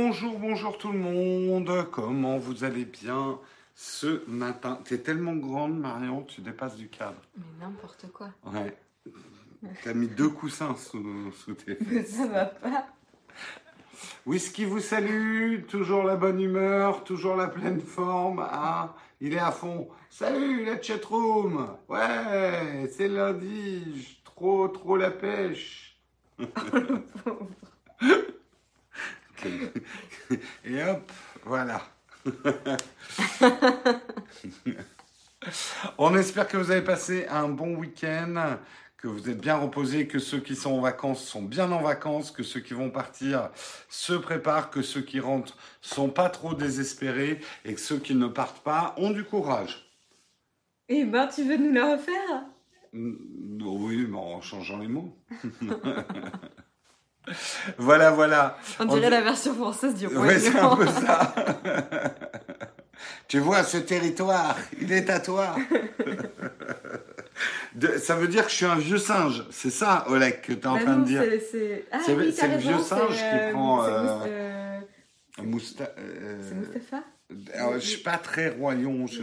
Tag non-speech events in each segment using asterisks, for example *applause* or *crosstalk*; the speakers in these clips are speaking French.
Bonjour, bonjour tout le monde. Comment vous allez bien ce matin? T'es tellement grande, Marion, tu dépasses du cadre. Mais n'importe quoi. Ouais. T'as mis deux coussins sous, sous tes *laughs* Mais ça va pas. Whisky vous salue, toujours la bonne humeur, toujours la pleine forme. Ah, il est à fond. Salut la chatroom. Ouais, c'est lundi. Trop, trop la pêche. *laughs* *laughs* Et hop, voilà. *laughs* On espère que vous avez passé un bon week-end, que vous êtes bien reposés, que ceux qui sont en vacances sont bien en vacances, que ceux qui vont partir se préparent, que ceux qui rentrent sont pas trop désespérés et que ceux qui ne partent pas ont du courage. Eh ben, tu veux nous la refaire? Oui, mais en changeant les mots. *laughs* *laughs* voilà, voilà. On dirait la version française du roi Ouais, c'est un peu ça. *laughs* tu vois, ce territoire, il est à toi. *laughs* De- ça veut dire que je suis un vieux singe. C'est ça, Oleg, que tu es en Bah train non, de dire. c'est- ah oui, le vieux singe qui euh, prend, c'est euh, Moust- euh, Mousta- euh, Mustapha alors, je suis pas très royaume. je-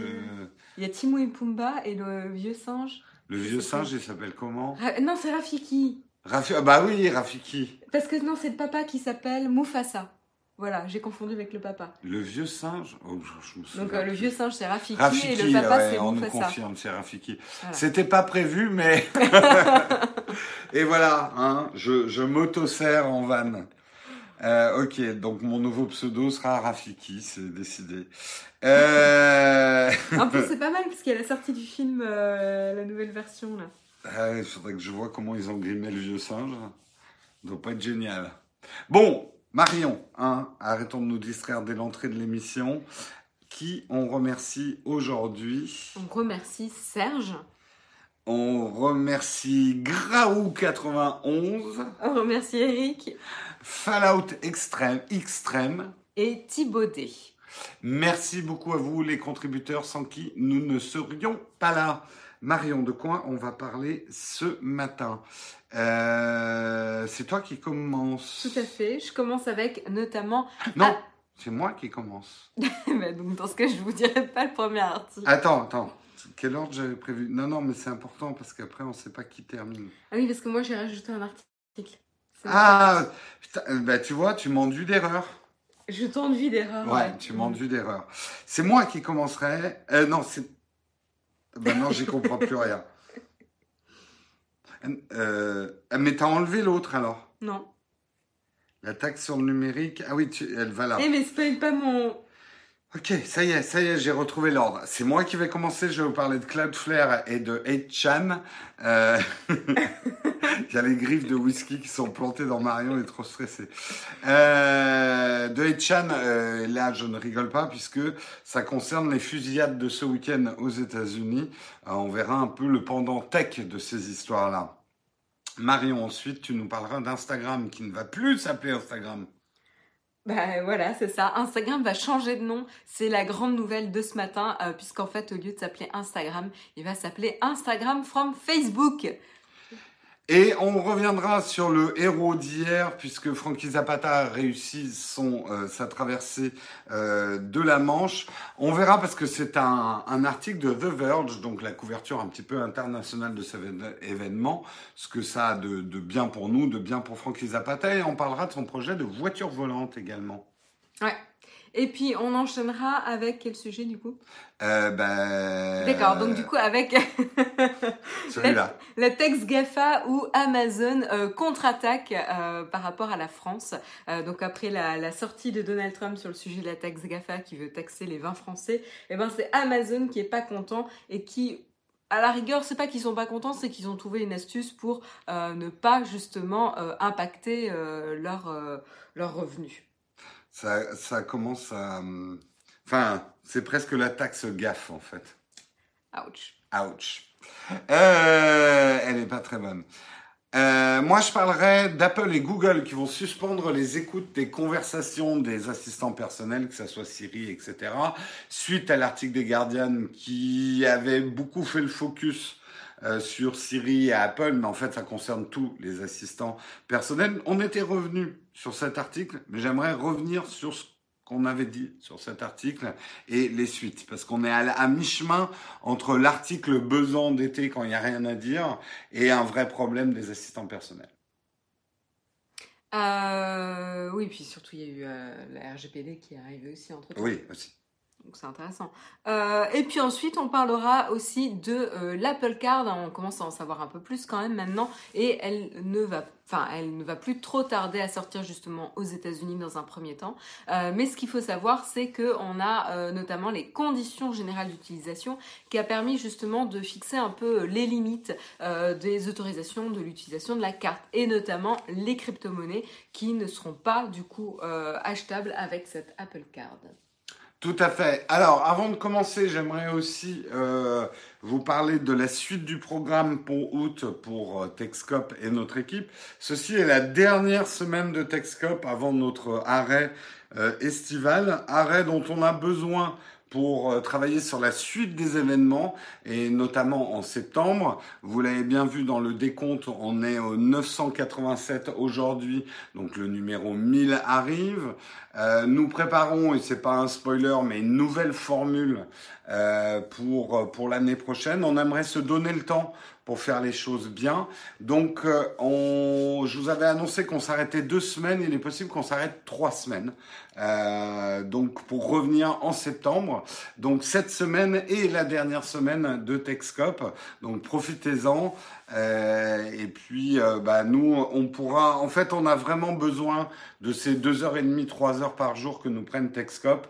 Il y a Timon et Pumba et le vieux singe. Le vieux singe, il s'appelle comment? Ra- non, c'est Rafiki. Rafi... Ah bah oui, Rafiki. Parce que non, c'est le papa qui s'appelle Mufasa. Voilà, j'ai confondu avec le papa. Le vieux singe? Oh, je, je me souviens Donc euh, le vieux singe c'est Rafiki, Rafiki, et le papa ouais, c'est on nous confirme, c'est Rafiki. Voilà. C'était pas prévu, mais. *laughs* Et voilà, hein, je, je m'auto-sers en vanne. Euh, ok, donc mon nouveau pseudo sera Rafiki, c'est décidé. Euh... En plus, *laughs* c'est pas mal parce qu'il y a la sortie du film, euh, la nouvelle version là. Ah, Il faudrait que je vois comment ils ont grimé le vieux singe. Ça doit pas être génial. Bon, Marion, hein, arrêtons de nous distraire dès l'entrée de l'émission. Qui on remercie aujourd'hui? On remercie Serge. On remercie Graou91, On remercie Eric Fallout Extrême, Extrême. et Thibaudet. Merci beaucoup à vous, les contributeurs, sans qui nous ne serions pas là. Marion, de quoi on va parler ce matin? Euh, C'est toi qui commence. Tout à fait. Je commence avec notamment. Non, c'est moi qui commence. *laughs* Bah, donc dans ce cas, je vous dirai pas le premier article. Attends, attends. Quel ordre j'avais prévu? Non, non, mais c'est important parce qu'après, on ne sait pas qui termine. Ah oui, parce que moi j'ai rajouté un article. Ah, putain, euh, bah, tu vois, tu m'enduis d'erreur. Je t'enduis d'erreur. Ouais, tu m'enduis d'erreur. C'est moi qui commencerai. Euh, non, c'est. Non, j'y comprends plus rien. Euh, mais t'as enlevé l'autre alors? Non. La taxe sur le numérique. Ah oui, tu- elle va là. Eh mais spoil pas mon. Ok, ça y est, ça y est, j'ai retrouvé l'ordre. C'est moi qui vais commencer. Je vais vous parler de Cloudflare et de 8chan. Euh, *laughs* Il y a les griffes de whisky qui sont plantées dans Marion, il est trop stressé. Euh, de 8chan, euh, là, je ne rigole pas puisque ça concerne les fusillades de ce week-end aux États-Unis. Euh, on verra un peu le pendant tech de ces histoires-là. Marion, ensuite, tu nous parleras d'Instagram qui ne va plus s'appeler Instagram. Bah voilà, c'est ça. Instagram va changer de nom. C'est la grande nouvelle de ce matin, euh, puisqu'en fait, au lieu de s'appeler Instagram, il va s'appeler Instagram from Facebook. Et on reviendra sur le héros d'hier, puisque Frankie Zapata a réussi son, euh, sa traversée euh, de la Manche. On verra parce que c'est un, un article de The Verge, donc la couverture un petit peu internationale de cet évén- événement, ce que ça a de, de bien pour nous, de bien pour Frankie Zapata, et on parlera de son projet de voiture volante également. Ouais. Et puis on enchaînera avec quel sujet du coup? Euh, ben, D'accord, donc du coup avec *laughs* celui-là. la taxe GAFA où Amazon euh, contre-attaque euh, par rapport à la France. Donc après la, la sortie de Donald Trump sur le sujet de la taxe GAFA qui veut taxer les vins français, et ben c'est Amazon qui est pas content et qui à la rigueur, c'est pas qu'ils sont pas contents, c'est qu'ils ont trouvé une astuce pour euh, ne pas justement euh, impacter euh, leurs euh, leurs revenus. Ça, ça commence à... hum, Enfin, c'est presque la taxe gaffe, en fait. Ouch. Ouch. Euh, elle n'est pas très bonne. Euh, moi, je parlerai d'Apple et Google qui vont suspendre les écoutes des conversations des assistants personnels, que ce soit Siri, etc., suite à l'article des Guardian qui avait beaucoup fait le focus euh, sur Siri et Apple, mais en fait, ça concerne tous les assistants personnels. On était revenu sur cet article, mais j'aimerais revenir sur ce qu'on avait dit sur cet article et les suites, parce qu'on est à, mi-chemin entre l'article besoin d'été quand il n'y a rien à dire et un vrai problème des assistants personnels. Euh, oui, puis surtout il y a eu euh, la RGPD qui est arrivée aussi entre temps. Oui, aussi. Donc c'est intéressant. Euh, et puis ensuite, on parlera aussi de euh, l'Apple Card. On commence à en savoir un peu plus quand même maintenant. Et elle ne va, enfin, elle ne va plus trop tarder à sortir justement aux États-Unis dans un premier temps. Euh, mais ce qu'il faut savoir, c'est que on a notamment les conditions générales d'utilisation qui a permis justement de fixer un peu les limites des autorisations de l'utilisation de la carte et notamment les crypto-monnaies qui ne seront pas du coup achetables avec cette Apple Card. Tout à fait. Alors, avant de commencer, j'aimerais aussi euh, vous parler de la suite du programme pour août pour euh, Texcop et notre équipe. Ceci est la dernière semaine de Texcop avant notre arrêt euh, estival, arrêt dont on a besoin pour euh, travailler sur la suite des événements et notamment en septembre. Vous l'avez bien vu dans le décompte, on est au 987 aujourd'hui, donc le numéro 1000 arrive. Euh, nous préparons, et c'est pas un spoiler, mais une nouvelle formule euh, pour pour l'année prochaine. On aimerait se donner le temps pour faire les choses bien. Donc, euh, on, je vous avais annoncé qu'on s'arrêtait deux semaines. Il est possible qu'on s'arrête trois semaines. Euh, donc, pour revenir en septembre. Donc, cette semaine et la dernière semaine de Texcop. Donc, profitez-en. Euh, et puis, euh, bah, nous, on pourra. En fait, on a vraiment besoin de ces deux heures et demie, trois heures par jour que nous prennent Texcop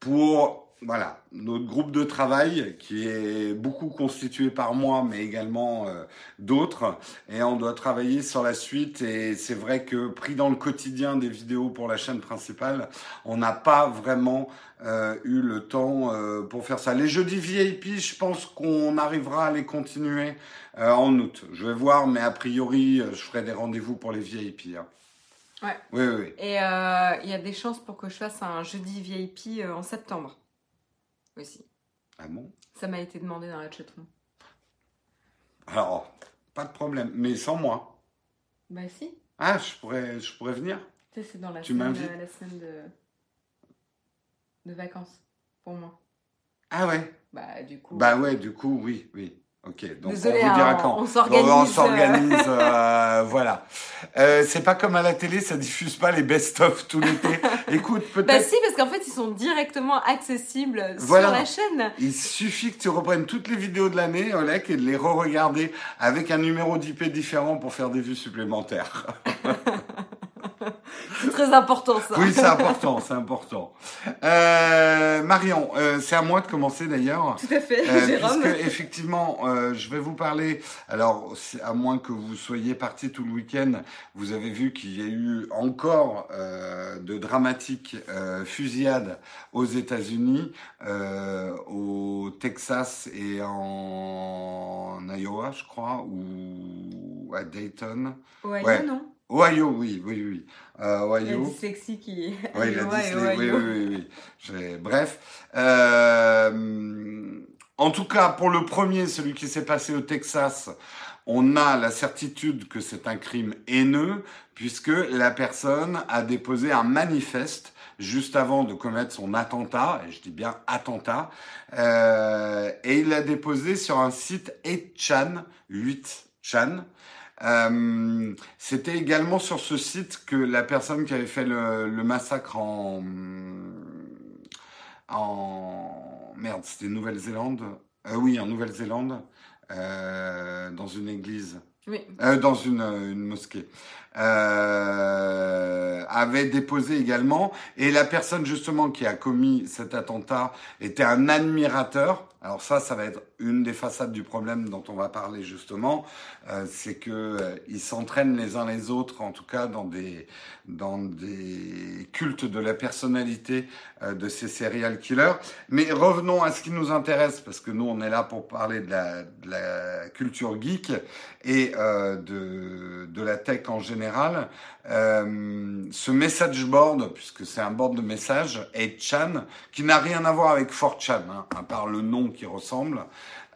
pour voilà, notre groupe de travail qui est beaucoup constitué par moi, mais également euh, d'autres. Et on doit travailler sur la suite. Et c'est vrai que pris dans le quotidien des vidéos pour la chaîne principale, on n'a pas vraiment euh, eu le temps euh, pour faire ça. Les jeudis VIP, je pense qu'on arrivera à les continuer en août. Je vais voir, mais a priori, je ferai des rendez-vous pour les VIP. Hein. Ouais. Oui, oui, oui. Et il y a des chances pour que je fasse un jeudi VIP en septembre aussi. Ah bon? Ça m'a été demandé dans la chatroom. Alors, pas de problème, mais sans moi. Bah si. Ah, je pourrais, je pourrais venir Tu sais, c'est dans la semaine, la semaine de... de vacances, pour moi. Ah ouais? Bah du coup... Bah ouais, du coup, oui, oui. Ok, donc on vous dira hein, quand. On s'organise. On s'organise, *laughs* euh, voilà. Euh, c'est pas comme à la télé, ça diffuse pas les best-of tout l'été. *laughs* Écoute, peut-être. Bah si, parce qu'en fait, ils sont directement accessibles sur la chaîne. Il suffit que tu reprennes toutes les vidéos de l'année, Olek, et de les re-regarder avec un numéro d'IP différent pour faire des vues supplémentaires. *laughs* c'est très important ça. Oui, c'est important, c'est important. Euh, Marion, euh, c'est à moi de commencer d'ailleurs. Tout à fait, euh, Jérôme. Puisque effectivement, euh, je vais vous parler. Alors, à moins que vous soyez parti tout le week-end, vous avez vu qu'il y a eu encore euh, de dramatiques fusillades aux États-Unis, au Texas et en Iowa, je crois, ou à Dayton. ouais. non Ohio, oui, oui, oui. Euh, Ohio. Il y a dyslexie qui. Oui, la dyslexie, oui, oui, oui. Bref. Euh, en tout cas, pour le premier, celui qui s'est passé au Texas, on a la certitude que c'est un crime haineux, puisque la personne a déposé un manifeste juste avant de commettre son attentat, et je dis bien attentat, euh, et il l'a déposé sur un site 8chan, 8chan, euh, c'était également sur ce site que la personne qui avait fait le, massacre en en merde, c'était Nouvelle-Zélande. Euh, oui, en Nouvelle-Zélande, euh, dans une église. Oui. dans une, une mosquée. Avait déposé également. Et la personne justement qui a commis cet attentat était un admirateur. Alors ça, ça va être une des façades du problème dont on va parler justement, euh, c'est que euh, ils s'entraînent les uns les autres, en tout cas dans des dans des cultes de la personnalité euh, de ces serial killers. Mais revenons à ce qui nous intéresse, parce que nous on est là pour parler de la, de la culture geek et de de la tech en général. Ce message board, puisque c'est un board de messages, 8chan, qui n'a rien à voir avec 4chan, hein, à part le nom qui ressemble.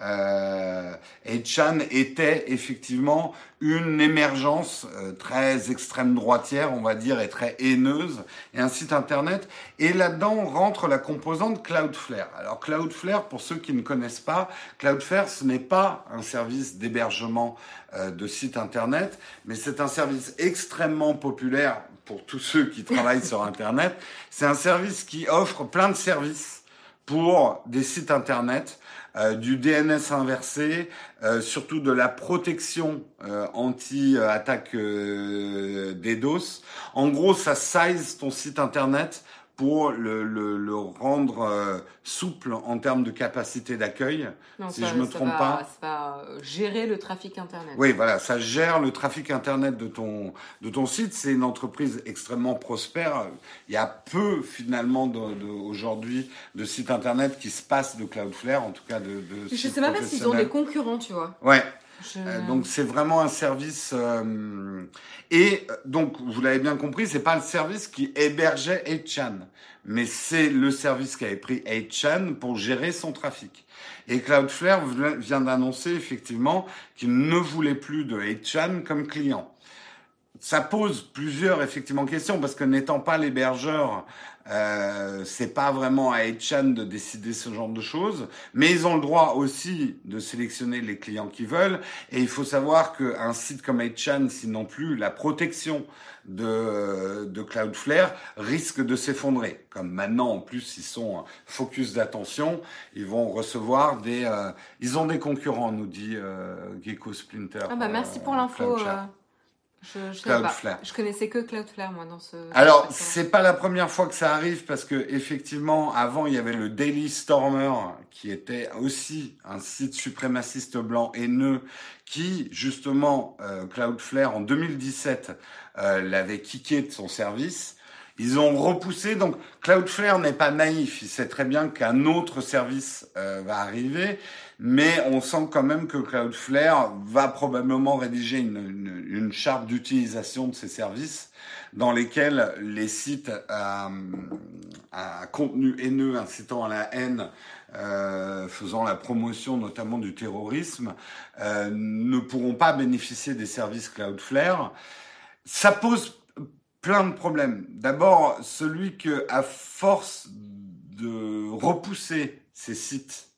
Euh, et Chan était effectivement une émergence euh, très extrême droitière, on va dire, et très haineuse, et un site internet. Et là-dedans rentre la composante Cloudflare. Alors Cloudflare, pour ceux qui ne connaissent pas, Cloudflare, ce n'est pas un service d'hébergement euh, de site internet, mais c'est un service extrêmement populaire pour tous ceux qui travaillent sur internet. C'est un service qui offre plein de services pour des sites internet euh, du DNS inversé, euh, surtout de la protection euh, anti-attaque DDoS. En gros, ça size ton site internet pour le, le, le rendre euh, souple en termes de capacité d'accueil, si ça, je me ça trompe va- pas. Ça va gérer le trafic internet. Oui, voilà, ça gère le trafic internet de ton de ton site. C'est une entreprise extrêmement prospère. Il y a peu finalement de, de- aujourd'hui de sites internet qui se passent de Cloudflare, en tout cas de. de Je sites sais même pas s'ils ont des concurrents, tu vois. Ouais. Euh, donc c'est vraiment un service euh, et euh, donc vous l'avez bien compris, c'est pas le service qui hébergeait 8chan, mais c'est le service qui avait pris 8chan pour gérer son trafic. Et Cloudflare vient- vient d'annoncer effectivement qu'il ne voulait plus de 8chan comme client. Ça pose plusieurs effectivement questions parce que n'étant pas l'hébergeur, euh, c'est pas vraiment à 8chan de décider ce genre de choses, mais ils ont le droit aussi de sélectionner les clients qu'ils veulent. Et il faut savoir qu'un site comme 8chan, s'ils n'ont plus la protection de, de Cloudflare, risque de s'effondrer. Comme maintenant, en plus, ils sont focus d'attention, ils vont recevoir des... euh, ils ont des concurrents, nous dit euh, Gecko Splinter. Ah bah merci euh, pour l'info. Cloudflare. Je, je. Cloudflare. Je connaissais que Cloudflare moi dans ce. Alors, c'est pas la première fois que ça arrive parce que effectivement, avant il y avait le Daily Stormer qui était aussi un site suprémaciste blanc haineux qui justement euh, Cloudflare en 2017 euh, l'avait kické de son service. Ils ont repoussé, donc Cloudflare n'est pas naïf, il sait très bien qu'un autre service euh, va arriver, mais on sent quand même que Cloudflare va probablement rédiger une, une, une charte d'utilisation de ces services dans lesquels les sites à, à contenu haineux incitant à la haine, euh, faisant la promotion notamment du terrorisme, euh, ne pourront pas bénéficier des services Cloudflare. Ça pose plein de problèmes. D'abord, celui que, à force de repousser ces sites,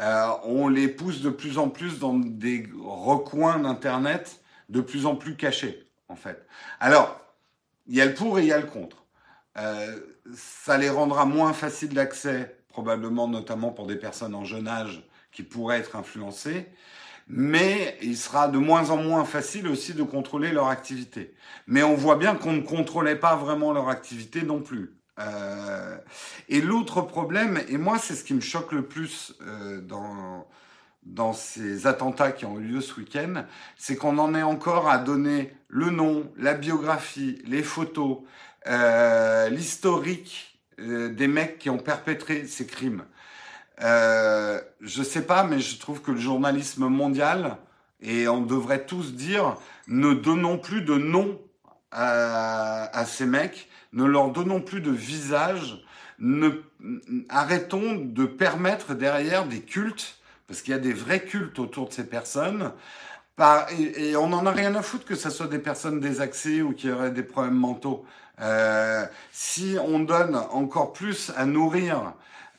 euh, on les pousse de plus en plus dans des recoins d'Internet de plus en plus cachés, en fait. Alors, il y a le pour et il y a le contre. Euh, ça les rendra moins faciles d'accès, probablement notamment pour des personnes en jeune âge qui pourraient être influencées, mais il sera de moins en moins facile aussi de contrôler leur activité. Mais on voit bien qu'on ne contrôlait pas vraiment leur activité non plus. Euh, et l'autre problème, et moi c'est ce qui me choque le plus euh, dans, dans ces attentats qui ont eu lieu ce week-end, c'est qu'on en est encore à donner le nom, la biographie, les photos, euh, l'historique des mecs qui ont perpétré ces crimes. Je sais pas, mais je trouve que le journalisme mondial, et on devrait tous dire, ne donnons plus de nom à, à ces mecs, ne leur donnons plus de visage, arrêtons de permettre derrière des cultes, parce qu'il y a des vrais cultes autour de ces personnes, et, on n'en a rien à foutre que ce soit des personnes désaxées ou qui auraient des problèmes mentaux. Euh, si on donne encore plus à nourrir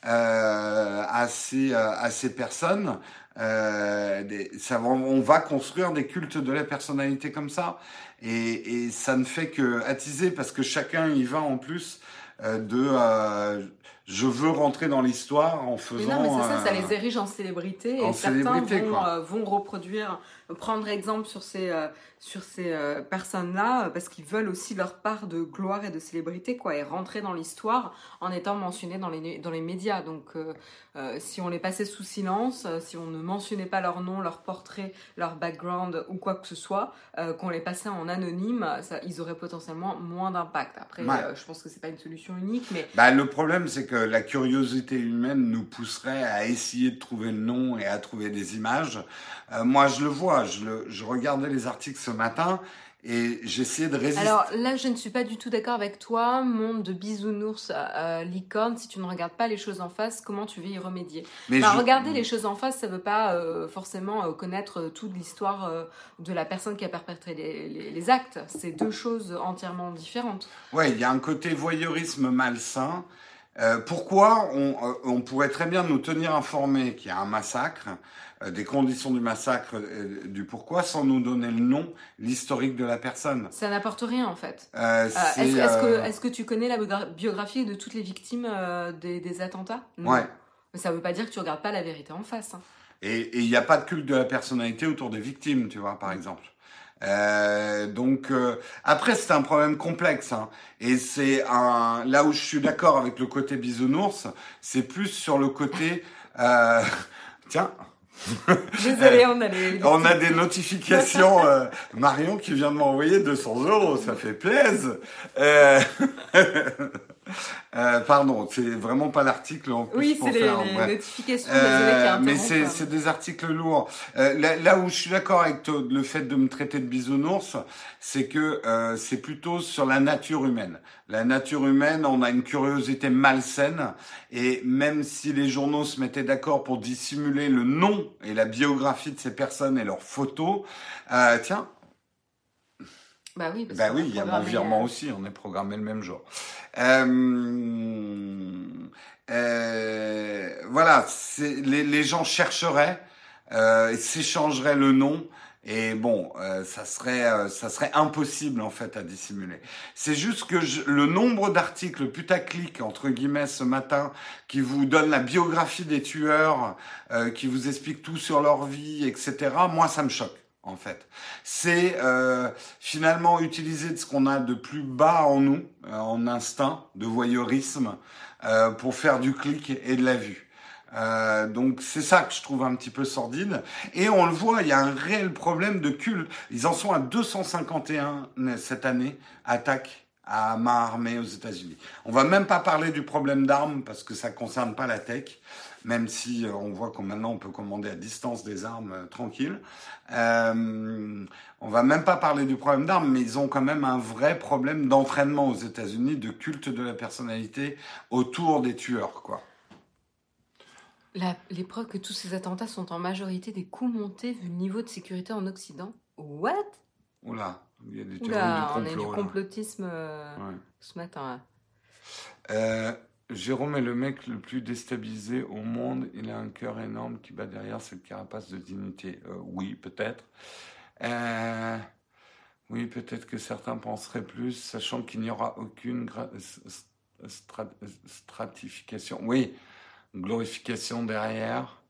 euh, à ces personnes, euh, on va construire des cultes de la personnalité comme ça, et, et ça ne fait que attiser parce que chacun y va en plus euh, de euh, je veux rentrer dans l'histoire en Mais faisant. non, mais c'est ça, ça les érige en célébrité et en certains célébrité, vont, euh, vont reproduire, prendre exemple sur ces, euh, sur ces euh, personnes-là euh, parce qu'ils veulent aussi leur part de gloire et de célébrité quoi, et rentrer dans l'histoire en étant mentionnés dans les, dans les médias. Donc euh, si on les passait sous silence, si on ne mentionnait pas leur nom, leur portrait, leur background ou quoi que ce soit, qu'on les passait en anonyme, ça, ils auraient potentiellement moins d'impact. Après, Ouais. je pense que c'est pas une solution unique, mais Bah, le problème, c'est que la curiosité humaine nous pousserait à essayer de trouver le nom et à trouver des images. Moi, je le vois, je, le, je regardais les articles ce matin Et j'essayais de résister. Alors là, je ne suis pas du tout d'accord avec toi. Monde de bisounours, euh, licorne, si tu ne regardes pas les choses en face, comment tu veux y remédier? Mais Enfin, je- Regarder les choses en face, ça ne veut pas euh, forcément euh, connaître euh, toute l'histoire euh, de la personne qui a perpétré les, les- les actes. C'est deux choses entièrement différentes. Ouais, il y a un côté voyeurisme malsain. Euh, pourquoi on, euh, on pourrait très bien nous tenir informés qu'il y a un massacre, euh, des conditions du massacre, euh, du pourquoi, sans nous donner le nom, l'historique de la personne. Ça n'apporte rien en fait. Euh, Euh, Est-ce que, euh, tu connais la biogra- biographie de toutes les victimes euh, des, des attentats? Non. Ouais. Mais ça ne veut pas dire que tu regardes pas la vérité en face. hein. Et et il n'y a pas de culte de la personnalité autour des victimes, tu vois, par exemple. Euh, donc euh, après c'est un problème complexe hein. et c'est un là où je suis d'accord avec le côté bisounours, c'est plus sur le côté euh, *laughs* tiens Désolée, *laughs* on a les. on a des notifications *laughs* euh, Marion qui vient de m'envoyer 200 euros, ça fait plaisir. Euh, *laughs* euh, pardon, c'est vraiment pas l'article en plus Oui, c'est les, faire, les bref. notifications. Euh, mais c'est c'est des articles lourds. Euh, là, là où je suis d'accord avec le fait de me traiter de bisounours, c'est que euh, c'est plutôt sur la nature humaine. La nature humaine, on a une curiosité malsaine, et même si les journaux se mettaient d'accord pour dissimuler le nom et la biographie de ces personnes et leurs photos, euh, tiens, Bah oui, parce bah oui, il y a mon virement euh, aussi, on est programmé le même jour. Euh, euh, voilà, les, les gens chercheraient, euh, s'échangeraient le nom, et bon, euh, ça serait, euh, ça serait impossible en fait à dissimuler. C'est juste que je- le nombre d'articles putaclic entre guillemets ce matin qui vous donne la biographie des tueurs, euh, qui vous explique tout sur leur vie, etc. Moi, ça me choque en fait. C'est euh, finalement utiliser ce qu'on a de plus bas en nous, euh, en instinct de voyeurisme, euh, pour faire du clic et de la vue. Euh, donc c'est ça que je trouve un petit peu sordide. Et on le voit, il y a un réel problème de culte. Ils en sont à 251 cette année, attaques à main armée aux États-Unis. On va même pas parler du problème d'armes parce que ça concerne pas la tech, même si euh, on voit qu'on maintenant on peut commander à distance des armes euh, tranquilles. Euh, on va même pas parler du problème d'armes, mais ils ont quand même un vrai problème d'entraînement aux États-Unis, de culte de la personnalité autour des tueurs, quoi. Les preuves que tous ces attentats sont en majorité des coups montés vu le niveau de sécurité en Occident. What? Oula, il y a des théories Oula, on du a du complotisme euh, Ouais. ce matin. là. Euh, Jérôme est le mec le plus déstabilisé au monde. Il a un cœur énorme qui bat derrière cette carapace de dignité. Euh, oui, peut-être. Euh, oui, peut-être que certains penseraient plus, sachant qu'il n'y aura aucune stratification. Oui, glorification derrière.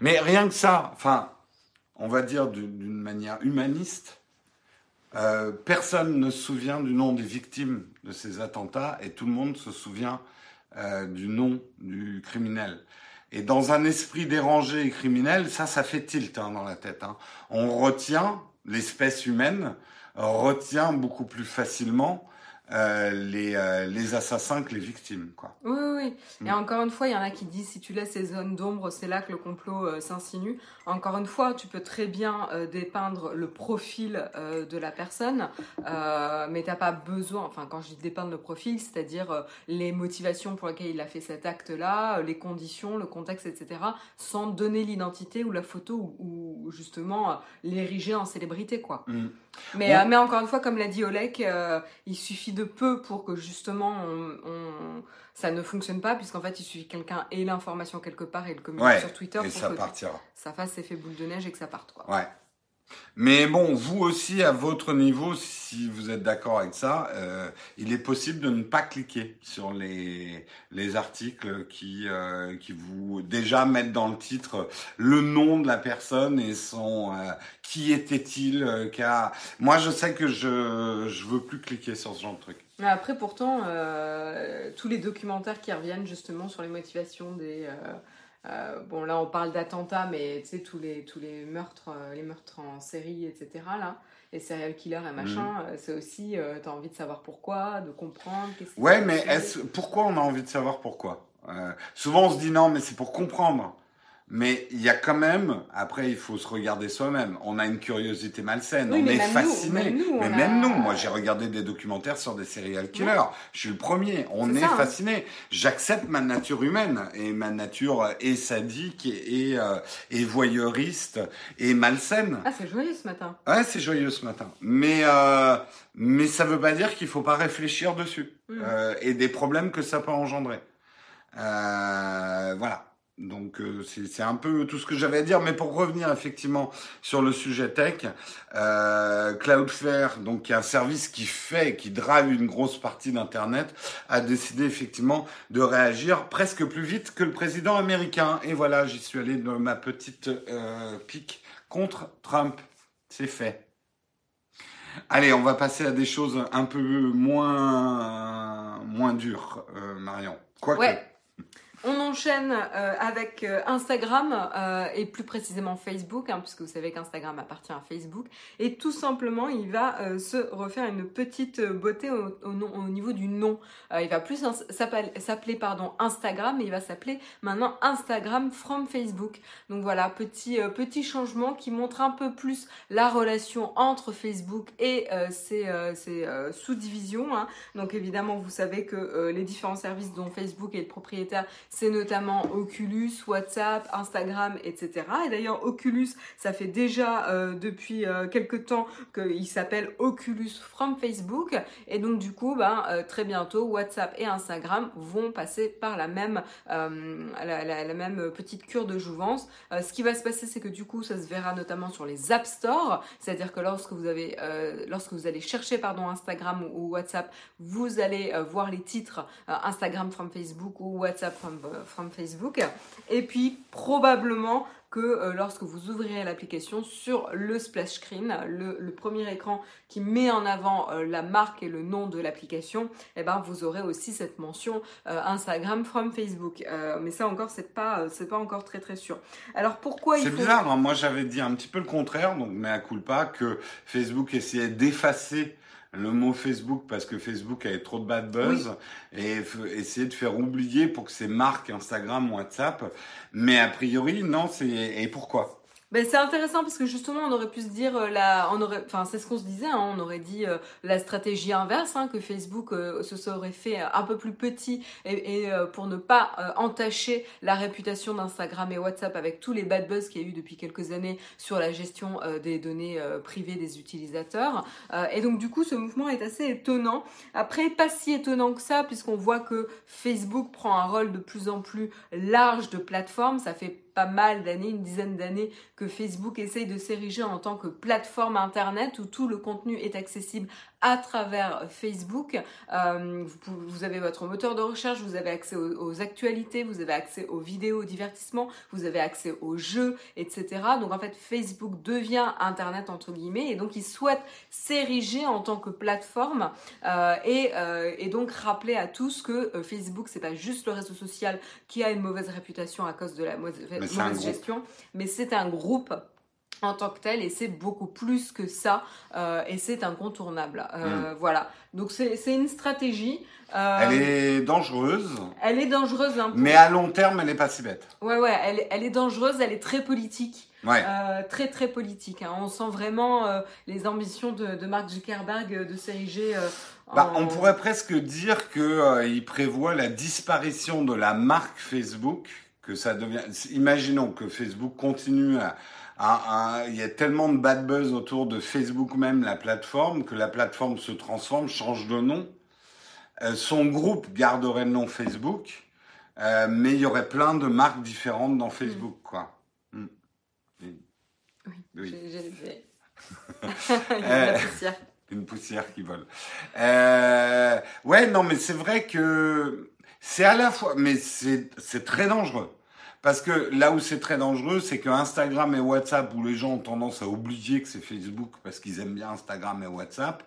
Mais rien que ça, enfin, on va dire d'une manière humaniste, euh, personne ne se souvient du nom des victimes de ces attentats et tout le monde se souvient euh, du nom du criminel. Et dans un esprit dérangé et criminel, ça, ça fait tilt hein, dans la tête. hein. On retient l'espèce humaine, retient beaucoup plus facilement euh, les, euh, les assassins que les victimes. Quoi. Oui, oui, oui. Mm. Et encore une fois, il y en a qui disent si tu laisses ces zones d'ombre, c'est là que le complot euh, s'insinue. Encore une fois, tu peux très bien dépeindre le profil de la personne, mais t'as pas besoin, enfin quand je dis dépeindre le profil, c'est-à-dire les motivations pour lesquelles il a fait cet acte-là, les conditions, le contexte, etc., sans donner l'identité ou la photo ou, ou justement l'ériger en célébrité, quoi. Mm. Mais, mais encore une fois, comme l'a dit Olek, il suffit de peu pour que justement on, on- ça ne fonctionne pas, puisqu'en fait il suffit que quelqu'un ait l'information quelque part et le communique Ouais, sur Twitter Et pour ça que partira. ça fasse effet boule de neige et que ça parte. Quoi. Ouais. Mais bon, vous aussi, à votre niveau, si vous êtes d'accord avec ça, euh, il est possible de ne pas cliquer sur les, les articles qui, euh, qui vous déjà mettent dans le titre le nom de la personne et son euh, qui était-il euh, Moi, je sais que je je veux plus cliquer sur ce genre de truc. Mais après, pourtant, tous les documentaires qui reviennent justement sur les motivations des. Euh, bon, là, on parle d'attentats, mais tu sais, tous les, tous les meurtres, euh, les meurtres en série, etc., là, les serial killers et machin, euh, c'est aussi, euh, t'as envie de savoir pourquoi, de comprendre. Ouais, mais est-ce pourquoi on a envie de savoir pourquoi? Souvent, on se dit non, mais c'est pour comprendre. Mais il y a quand même, après il faut se regarder soi-même. On a une curiosité malsaine, Oui, on est fasciné. mais on même a- nous, moi j'ai regardé des documentaires sur des serial killers. Je suis le premier. On est hein. fasciné. J'accepte ma nature humaine et ma nature est sadique et, et, euh, et voyeuriste et malsaine. Ah, c'est joyeux ce matin. Ouais, c'est joyeux ce matin. Mais euh, mais ça veut pas dire qu'il faut pas réfléchir dessus Mm. euh, et des problèmes que ça peut engendrer. Euh, voilà. Donc euh, c'est un peu tout ce que j'avais à dire. Mais pour revenir effectivement sur le sujet tech, euh, Cloudflare, donc qui est un service qui fait, qui drive une grosse partie d'internet, a décidé effectivement de réagir presque plus vite que le président américain. Et voilà, j'y suis allé de ma petite euh, pique contre Trump. C'est fait. Allez, on va passer à des choses un peu moins moins dures, euh, Marion. Quoique. Ouais. On enchaîne euh, avec euh, Instagram euh, et plus précisément Facebook, hein, puisque vous savez qu'Instagram appartient à Facebook. Et tout simplement, il va se refaire une petite beauté au, niveau du nom. Il va plus s'appeler Instagram, mais il va s'appeler maintenant Instagram from Facebook. Donc voilà, petit petit changement qui montre un peu plus la relation entre Facebook et ses, sous-divisions. hein. Donc évidemment, vous savez que les différents services dont Facebook est le propriétaire, c'est notamment Oculus, WhatsApp, Instagram, etc. Et d'ailleurs, Oculus, ça fait déjà euh, depuis euh, quelques temps qu'il s'appelle Oculus from Facebook. Et donc du coup, ben, euh, très bientôt, WhatsApp et Instagram vont passer par la même, euh, la, même petite cure de jouvence. Ce qui va se passer, c'est que du coup, ça se verra notamment sur les App Store, c'est-à-dire que lorsque vous avez, lorsque vous allez chercher pardon Instagram ou, ou WhatsApp, vous allez voir les titres Instagram from Facebook ou WhatsApp from, from Facebook. Et puis probablement que euh, lorsque vous ouvrirez l'application sur le splash screen, le, le premier écran qui met en avant euh, la marque et le nom de l'application, eh ben vous aurez aussi cette mention euh, Instagram from Facebook. Euh, mais ça encore c'est pas euh, c'est pas encore très très sûr. Alors pourquoi il C'est faut bizarre, hein. moi j'avais dit un petit peu le contraire, donc mais à culpa que Facebook essayait d'effacer le mot Facebook parce que Facebook avait trop de bad buzz et essayer de faire oublier pour que ces marques Instagram, WhatsApp. Mais a priori, non, c'est et pourquoi? Ben, c'est intéressant parce que justement on aurait pu se dire euh, la, on aurait, enfin c'est ce qu'on se disait, hein, on aurait dit euh, la stratégie inverse, hein, que Facebook euh, se serait fait euh, un peu plus petit et, et, pour ne pas entacher la réputation d'Instagram et WhatsApp avec tous les bad buzz qu'il y a eu depuis quelques années sur la gestion des données privées des utilisateurs. Et donc du coup ce mouvement est assez étonnant. Après pas si étonnant que ça puisqu'on voit que Facebook prend un rôle de plus en plus large de plateforme. Ça fait pas mal d'années, une dizaine d'années que Facebook essaye de s'ériger en tant que plateforme internet où tout le contenu est accessible à travers Facebook. Euh, vous, avez votre moteur de recherche, vous avez accès aux, aux actualités, vous avez accès aux vidéos, aux divertissements, vous avez accès aux jeux, etc. Donc en fait, Facebook devient Internet entre guillemets et donc il souhaite s'ériger en tant que plateforme euh, et, euh, et donc rappeler à tous que Facebook c'est pas juste le réseau social qui a une mauvaise réputation à cause de la mauvaise, gestion, mais c'est un groupe en tant que tel et c'est beaucoup plus que ça euh, et c'est incontournable. Euh, Voilà, donc c'est une stratégie. Euh, Elle est dangereuse, elle est dangereuse un peu. mais à long terme, elle est pas si bête. Ouais, ouais, elle, est- elle est dangereuse, elle est très politique. Ouais. Euh, très très politique. hein. On sent vraiment euh, les ambitions de, de Mark Zuckerberg de s'ériger. euh, Bah, en- on pourrait presque dire que il prévoit la disparition de la marque Facebook, que ça devient. Imaginons que Facebook continue à- il y a tellement de bad buzz autour de Facebook même, la plateforme, que la plateforme se transforme, change de nom. Euh, son groupe garderait le nom Facebook, euh, mais il y aurait plein de marques différentes dans Facebook, quoi. Mm. Oui. Oui, *laughs* *laughs* a de la poussière. Une poussière qui vole. Euh, ouais, non, mais c'est vrai que c'est à la fois, mais c'est très dangereux. Parce que là où c'est très dangereux, c'est que Instagram et WhatsApp, où les gens ont tendance à oublier que c'est Facebook parce qu'ils aiment bien Instagram et WhatsApp,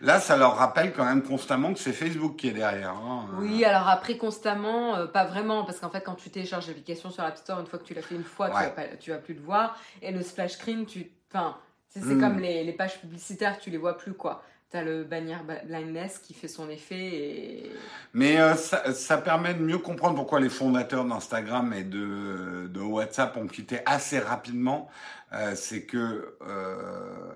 là, ça leur rappelle quand même constamment que c'est Facebook qui est derrière. hein. Oui, alors après constamment, euh, pas vraiment, parce qu'en fait quand tu télécharges l'application sur l'App Store, une fois que tu l'as fait une fois, tu, vas pas, tu vas plus le voir. Et le splash screen, tu, enfin, c'est c'est Mm. comme les, les pages publicitaires, tu les vois plus quoi. T'as le bannière blindness qui fait son effet et... Mais euh, ça, permet de mieux comprendre pourquoi les fondateurs d'Instagram et de, WhatsApp ont quitté assez rapidement. Euh, c'est que... Euh,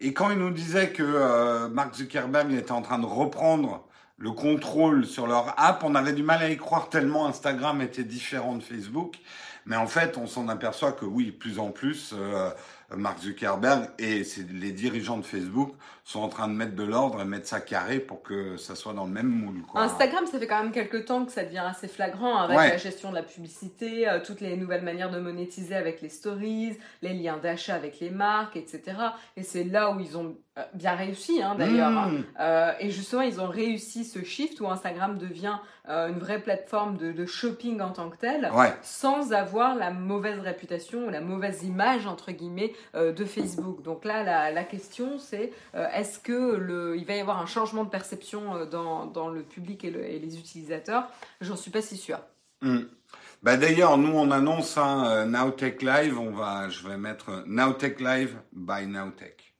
et quand ils nous disaient que Mark Zuckerberg était en train de reprendre le contrôle sur leur app, on avait du mal à y croire tellement Instagram était différent de Facebook. Mais en fait, on s'en aperçoit que oui, plus en plus, Mark Zuckerberg et les dirigeants de Facebook sont en train de mettre de l'ordre et mettre ça carré pour que ça soit dans le même moule. Quoi. Instagram, ça fait quand même quelques temps que ça devient assez flagrant avec la gestion de la publicité, euh, toutes les nouvelles manières de monétiser avec les stories, les liens d'achat avec les marques, etc. Et c'est là où ils ont euh, bien réussi hein, d'ailleurs. Mmh. Euh, et justement, ils ont réussi ce shift où Instagram devient une vraie plateforme de, de, shopping en tant que tel, sans avoir la mauvaise réputation ou la mauvaise image entre guillemets de Facebook. Donc là, la, la question c'est est-ce que le, il va y avoir un changement de perception euh, dans, dans le public et, les utilisateurs? J'en suis pas si sûr. Hmm. Bah d'ailleurs, nous on annonce un euh, Nowtech Live. On va, je vais mettre Nowtech Live by Nowtech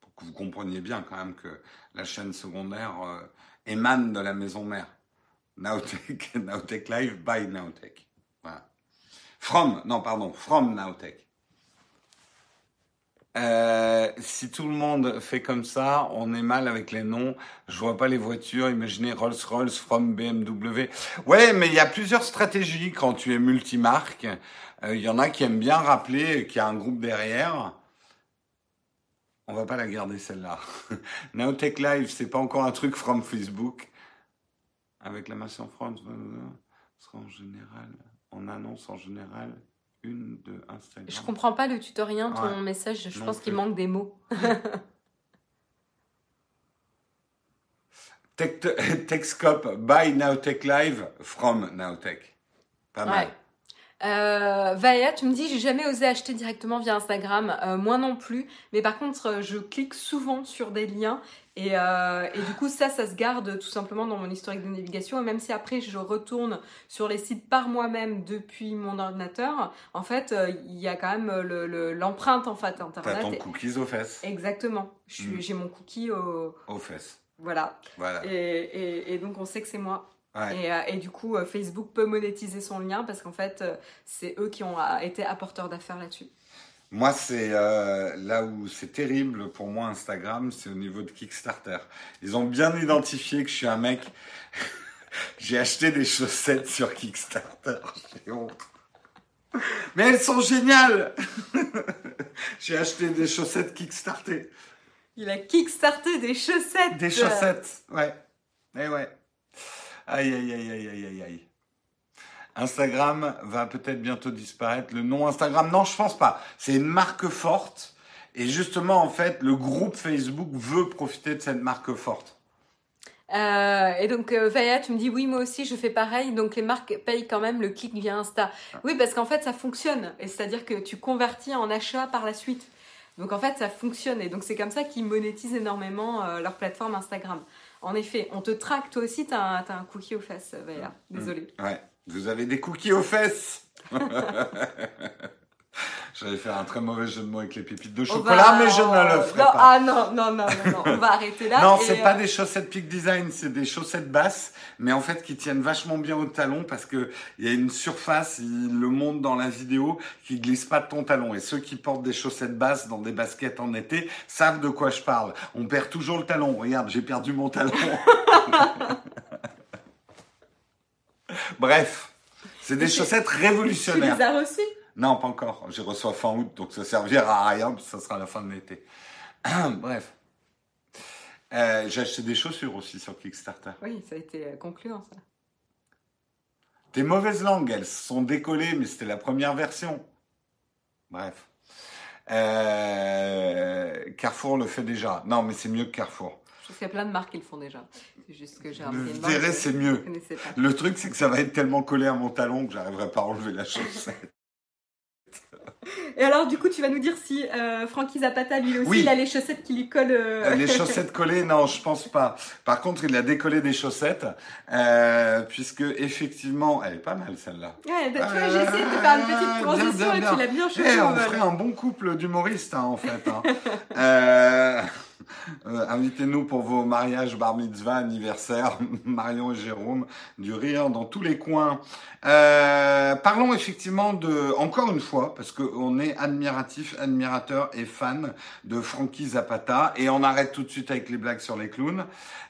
pour que vous compreniez bien quand même que la chaîne secondaire euh, émane de la maison mère. Nowtech, *laughs* Nowtech Live by Nowtech. From, non pardon, from Nowtech. Euh, si tout le monde fait comme ça, on est mal avec les noms. Je vois pas les voitures. Imaginez Rolls-Royce from BMW. Ouais, mais il y a plusieurs stratégies quand tu es multimarque. Euh, il y en a qui aiment bien rappeler qu'il y a un groupe derrière. On va pas la garder celle-là. *laughs* Nowtech Live, c'est pas encore un truc from Facebook. Avec la masse en France, en général, on annonce en général de Instagram. Je comprends pas le tutoriel, ton message. Je pense qu'il manque des mots. *laughs* Techscope by Nowtech Live from Nowtech. Pas mal. Euh, Vaya, tu me dis, j'ai jamais osé acheter directement via Instagram, euh, moi non plus. Mais par contre, euh, je clique souvent sur des liens et, euh, et, du coup, ça, ça se garde tout simplement dans mon historique de navigation. Et même si après, je retourne sur les sites par moi-même depuis mon ordinateur, en fait, il y a quand même l'empreinte en fait internet. T'as ton cookies aux fesses. Exactement. Hmm. J'ai mon cookie au... aux fesses. Voilà. voilà. Et, et, et donc, on sait que c'est moi. Euh, et, du coup, euh, Facebook peut monétiser son lien parce qu'en fait, euh, c'est eux qui ont été apporteurs d'affaires là-dessus. Moi, c'est là où c'est terrible pour moi Instagram, c'est au niveau de Kickstarter. Ils ont bien identifié que je suis un mec. *laughs* J'ai acheté des chaussettes sur Kickstarter. J'ai honte. Mais elles sont géniales *laughs* J'ai acheté des chaussettes Kickstarter. Il a kickstarté des chaussettes Des chaussettes, ouais. Eh ouais. Aïe, aïe, aïe, aïe, aïe, aïe, aïe. Instagram va peut-être bientôt disparaître. Le nom Instagram, non, je pense pas. C'est une marque forte. Et justement, en fait, le groupe Facebook veut profiter de cette marque forte. Euh, et donc, euh, Vaya, tu me dis, oui, moi aussi, je fais pareil. Donc, les marques payent quand même le clic via Insta. Oui, parce qu'en fait, ça fonctionne. Et c'est-à-dire que tu convertis en achat par la suite. Donc, en fait, ça fonctionne. Et donc, c'est comme ça qu'ils monétisent énormément euh, leur plateforme Instagram. En effet, on te traque, toi aussi, t'as un, as un cookie aux fesses, Vaya. Désolé. Ouais, vous avez des cookies aux fesses *laughs* J'allais faire un très mauvais jeu de mots avec les pépites de chocolat, mais je ne le ferai pas. Ah non, non, non, non, on va arrêter là. non, c'est pas euh, des chaussettes Peak Design, c'est des chaussettes basses, mais en fait qui tiennent vachement bien au talon parce que il y a une surface, il le montre dans la vidéo, qui glisse pas de ton talon. Et ceux qui portent des chaussettes basses dans des baskets en été savent de quoi je parle. On perd toujours le talon. Regarde, j'ai perdu mon talon. *laughs* Bref, c'est des chaussettes révolutionnaires. Tu les as reçues non, pas encore. Je reçois fin août, donc ça servira à rien, ça sera la fin de l'été. *clears throat* Bref. Euh, j'ai acheté des chaussures aussi sur Kickstarter. Oui, ça a été euh, concluant, ça. Tes mauvaises langues, elles sont décollées, mais c'était la première version. Bref. Euh, Carrefour le fait déjà. Non, mais c'est mieux que Carrefour. Je pense qu'il y a plein de marques qui le font déjà. C'est juste que j'ai un c'est mieux. Le truc, c'est que ça va être tellement collé à mon talon que j'arriverai pas à enlever la chaussette. Et alors, du coup, tu vas nous dire si euh, Frankie Zapata, lui aussi, il a les chaussettes qui lui collent. Euh, les *laughs* chaussettes collées, non, je pense pas. Par contre, il a décollé des chaussettes, euh, puisque effectivement, elle est pas mal celle-là. Ouais, bah, tu vois, j'ai essayé de faire une petite transition et tu l'as bien chauffé. Eh, on ferait un bon couple d'humoristes, hein, en fait. Hein. *laughs* Euh, invitez-nous pour vos mariages, bar mitzvah, anniversaire, *laughs* Marion et Jérôme, du rire dans tous les coins. Euh, parlons effectivement de, encore une fois, parce qu'on est admiratif, admirateur et fan de Frankie Zapata, et on arrête tout de suite avec les blagues sur les clowns.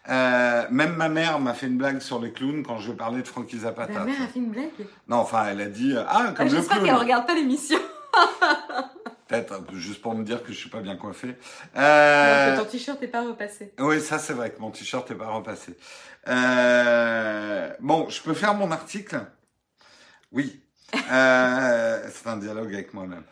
Euh, même ma mère m'a fait une blague sur les clowns quand je parlais de Frankie Zapata. Ta mère a fait une blague? Non, enfin, elle a dit ah comme Ah, le J'espère qu'elle regarde pas l'émission. *laughs* Peut-être peu juste pour me dire que je suis pas bien coiffé. Euh, Ton t-shirt n'est pas repassé. Oui, ça c'est vrai que mon t-shirt est pas repassé. Euh, Bon, je peux faire mon article? Oui. Euh, *laughs* c'est un dialogue avec moi-même.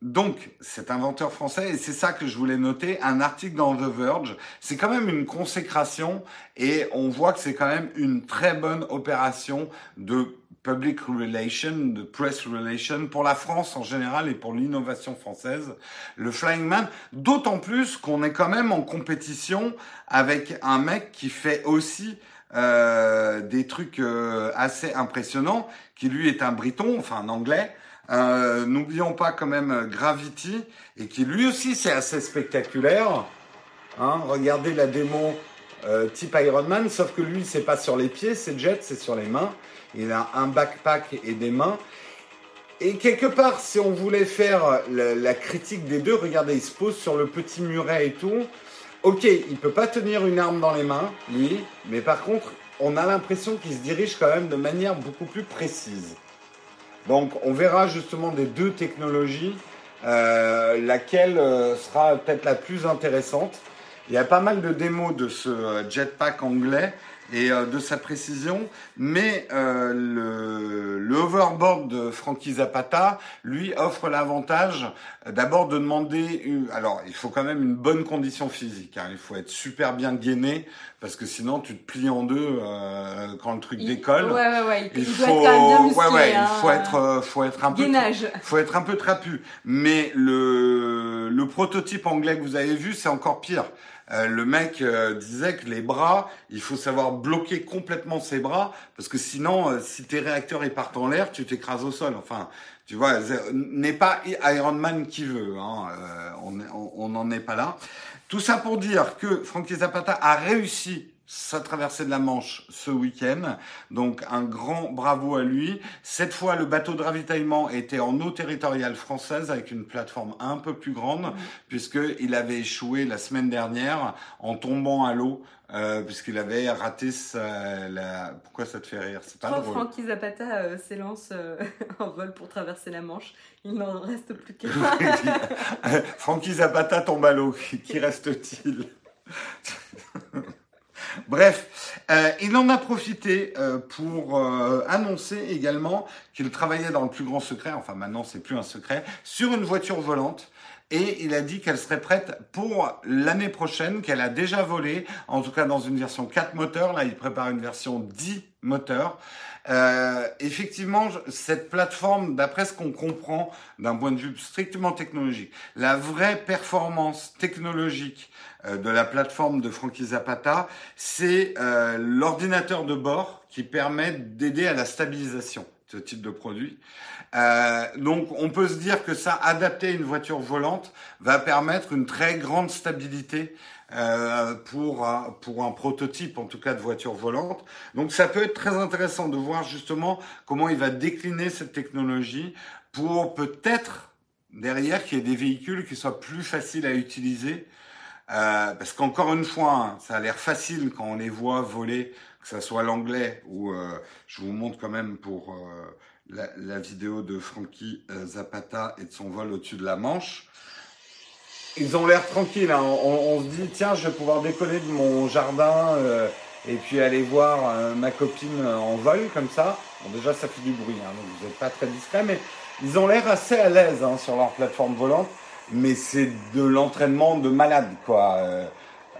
Donc, cet inventeur français, et c'est ça que je voulais noter, un article dans The Verge, c'est quand même une consécration et on voit que c'est quand même une très bonne opération de public relation, de press relation pour la France en général et pour l'innovation française. Le Flying Man, d'autant plus qu'on est quand même en compétition avec un mec qui fait aussi euh, des trucs euh, assez impressionnants, qui lui est un Briton, enfin un Anglais. Euh, N'oublions pas quand même Gravity, et qui lui aussi c'est assez spectaculaire. Hein, regardez la démo type Iron Man, sauf que lui c'est pas sur les pieds, c'est jet, c'est sur les mains. Il a un backpack et des mains. Et quelque part, si on voulait faire la, critique des deux, regardez, il se pose sur le petit muret et tout. Ok, il peut pas tenir une arme dans les mains, lui, mais par contre, on a l'impression qu'il se dirige quand même de manière beaucoup plus précise. Donc, on verra justement des deux technologies, euh, laquelle euh, sera peut-être la plus intéressante. Il y a pas mal de démos de ce euh, jetpack anglais et euh, de sa précision, mais euh, le, le hoverboard de Frankie Zapata lui offre l'avantage euh, d'abord de demander, une- alors il faut quand même une bonne condition physique, hein. il faut être super bien gainé parce que sinon tu te plies en deux euh, quand le truc Il- décolle. Ouais, ouais, ouais. Il, Il il faut, doit être quand même bien musclé. ouais, ouais, hein. il faut être, euh, faut être un peu, faut être un peu trapu. Mais le, le prototype anglais que vous avez vu, c'est encore pire. Euh, le mec euh, disait que les bras, il faut savoir bloquer complètement ses bras parce que sinon, euh, si tes réacteurs ils partent en l'air, tu t'écrases au sol. Enfin, tu vois, n'est pas Iron Man qui veut. Hein, euh, on est- on- on n'en est pas là. Tout ça pour dire que Frankie Zapata a réussi sa traversée de la Manche ce week-end. Donc un grand bravo à lui. Cette fois, le bateau de ravitaillement était en eau territoriale française avec une plateforme un peu plus grande, puisqu'il avait échoué la semaine dernière en tombant à l'eau, euh, puisqu'il avait raté sa, la... Pourquoi ça te fait rire? C'est pas Quand drôle. Frankie Zapata euh, s'élance euh, *laughs* en vol pour traverser la Manche, il n'en reste plus qu'un. *laughs* *laughs* Frankie Zapata tombe à l'eau. Qui reste-t-il? Bref, euh, il en a profité euh, pour euh, annoncer également qu'il travaillait dans le plus grand secret, enfin maintenant c'est plus un secret, sur une voiture volante. Et il a dit qu'elle serait prête pour l'année prochaine, qu'elle a déjà volé, en tout cas dans une version 4 moteurs. Là, il prépare une version 10 moteurs. Effectivement, cette plateforme, d'après ce qu'on comprend d'un point de vue strictement technologique, la vraie performance technologique de la plateforme de Frankie Zapata, c'est euh, l'ordinateur de bord qui permet d'aider à la stabilisation de ce type de produit. Euh, donc, on peut se dire que ça, adapté à une voiture volante, va permettre une très grande stabilité euh, pour un, pour un prototype, en tout cas de voiture volante. Donc, ça peut être très intéressant de voir justement comment il va décliner cette technologie pour peut-être derrière qu'il y ait des véhicules qui soient plus faciles à utiliser. Euh, parce qu'encore une fois, hein, ça a l'air facile quand on les voit voler, que ça soit l'anglais ou euh, je vous montre quand même pour euh, la, vidéo de Frankie Zapata et de son vol au-dessus de la Manche. Ils ont l'air tranquilles. hein. On, se dit tiens, je vais pouvoir décoller de mon jardin et puis aller voir ma copine en vol comme ça. Bon, déjà, ça fait du bruit, hein, donc vous n'êtes pas très discret, mais ils ont l'air assez à l'aise sur leur plateforme volante. Mais c'est de l'entraînement de malade, quoi. Euh,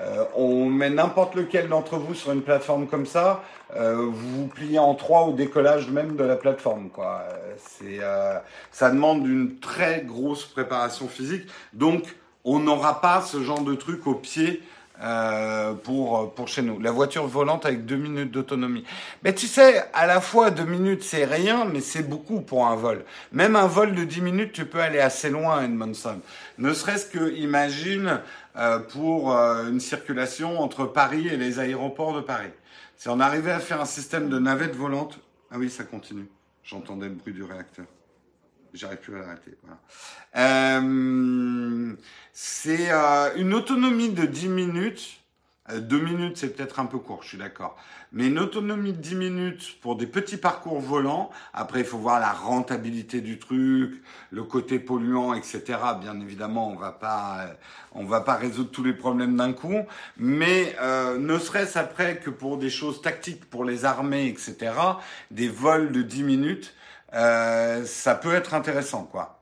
euh, on met n'importe lequel d'entre vous sur une plateforme comme ça, euh, vous vous pliez en trois au décollage même de la plateforme, quoi. C'est, ça demande une très grosse préparation physique. Donc, on n'aura pas ce genre de truc au pied euh, pour, pour chez nous. La voiture volante avec deux minutes d'autonomie. Mais tu sais, à la fois deux minutes c'est rien, mais c'est beaucoup pour un vol. Même un vol de 10 minutes, tu peux aller assez loin, Edmondson. Ne serait-ce que, imagine, euh, pour euh, une circulation entre Paris et les aéroports de Paris. Si on arrivait à faire un système de navettes volantes, ah oui, ça continue. J'entendais le bruit du réacteur. J'arrive plus à l'arrêter. Euh, c'est euh, une autonomie de 10 minutes. Euh, deux minutes, c'est peut-être un peu court, je suis d'accord. Mais une autonomie de 10 minutes pour des petits parcours volants. Après, il faut voir la rentabilité du truc, le côté polluant, etc. Bien évidemment, on on va pas résoudre tous les problèmes d'un coup. Mais euh, ne serait-ce après que pour des choses tactiques pour les armées, etc. Des vols de 10 minutes, euh, ça peut être intéressant, quoi.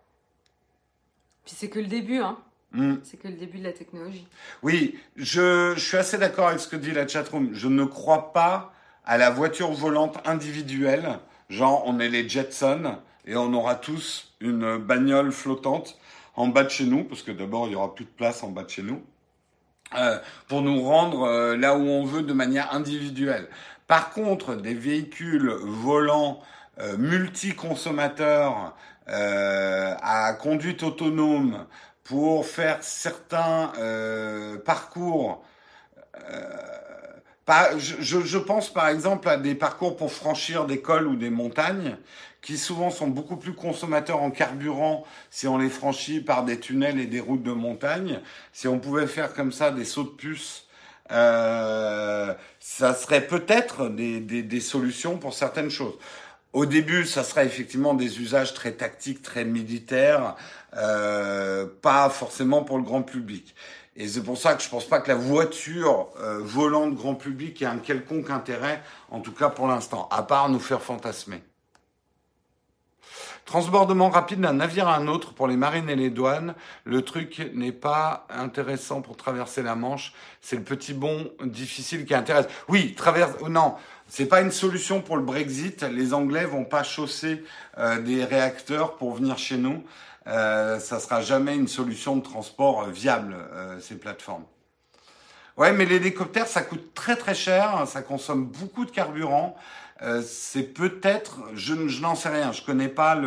Puis c'est que le début, hein. Hmm. C'est que le début de la technologie. Oui, je, je suis assez d'accord avec ce que dit la chatroom. Je ne crois pas à la voiture volante individuelle. Genre, on est les Jetsons et on aura tous une bagnole flottante en bas de chez nous, parce que d'abord, il y aura plus de place en bas de chez nous, euh, pour nous rendre euh, là où on veut de manière individuelle. Par contre, des véhicules volants multi-consommateurs euh, à conduite autonome pour faire certains euh, parcours. euh, je- je pense par exemple à des parcours pour franchir des cols ou des montagnes qui souvent sont beaucoup plus consommateurs en carburant si on les franchit par des tunnels et des routes de montagne. Si on pouvait faire comme ça des sauts de puce, euh, ça serait peut-être des, des, des solutions pour certaines choses. Au début, ça serait effectivement des usages très tactiques, très militaires, euh, pas forcément pour le grand public. Et c'est pour ça que je pense pas que la voiture euh, volante grand public ait un quelconque intérêt, en tout cas pour l'instant, à part nous faire fantasmer. Transbordement rapide d'un navire à un autre pour les marines et les douanes. Le truc n'est pas intéressant pour traverser la Manche. C'est le petit bond difficile qui intéresse. Oui, traverse. oh Non, c'est pas une solution pour le Brexit. Les Anglais vont pas chausser euh, des réacteurs pour venir chez nous. Euh, ça sera jamais une solution de transport euh, viable euh, ces plateformes. Ouais, mais l'hélicoptère, ça coûte très très cher, ça consomme beaucoup de carburant. C'est peut-être, je, n'en sais rien, je connais pas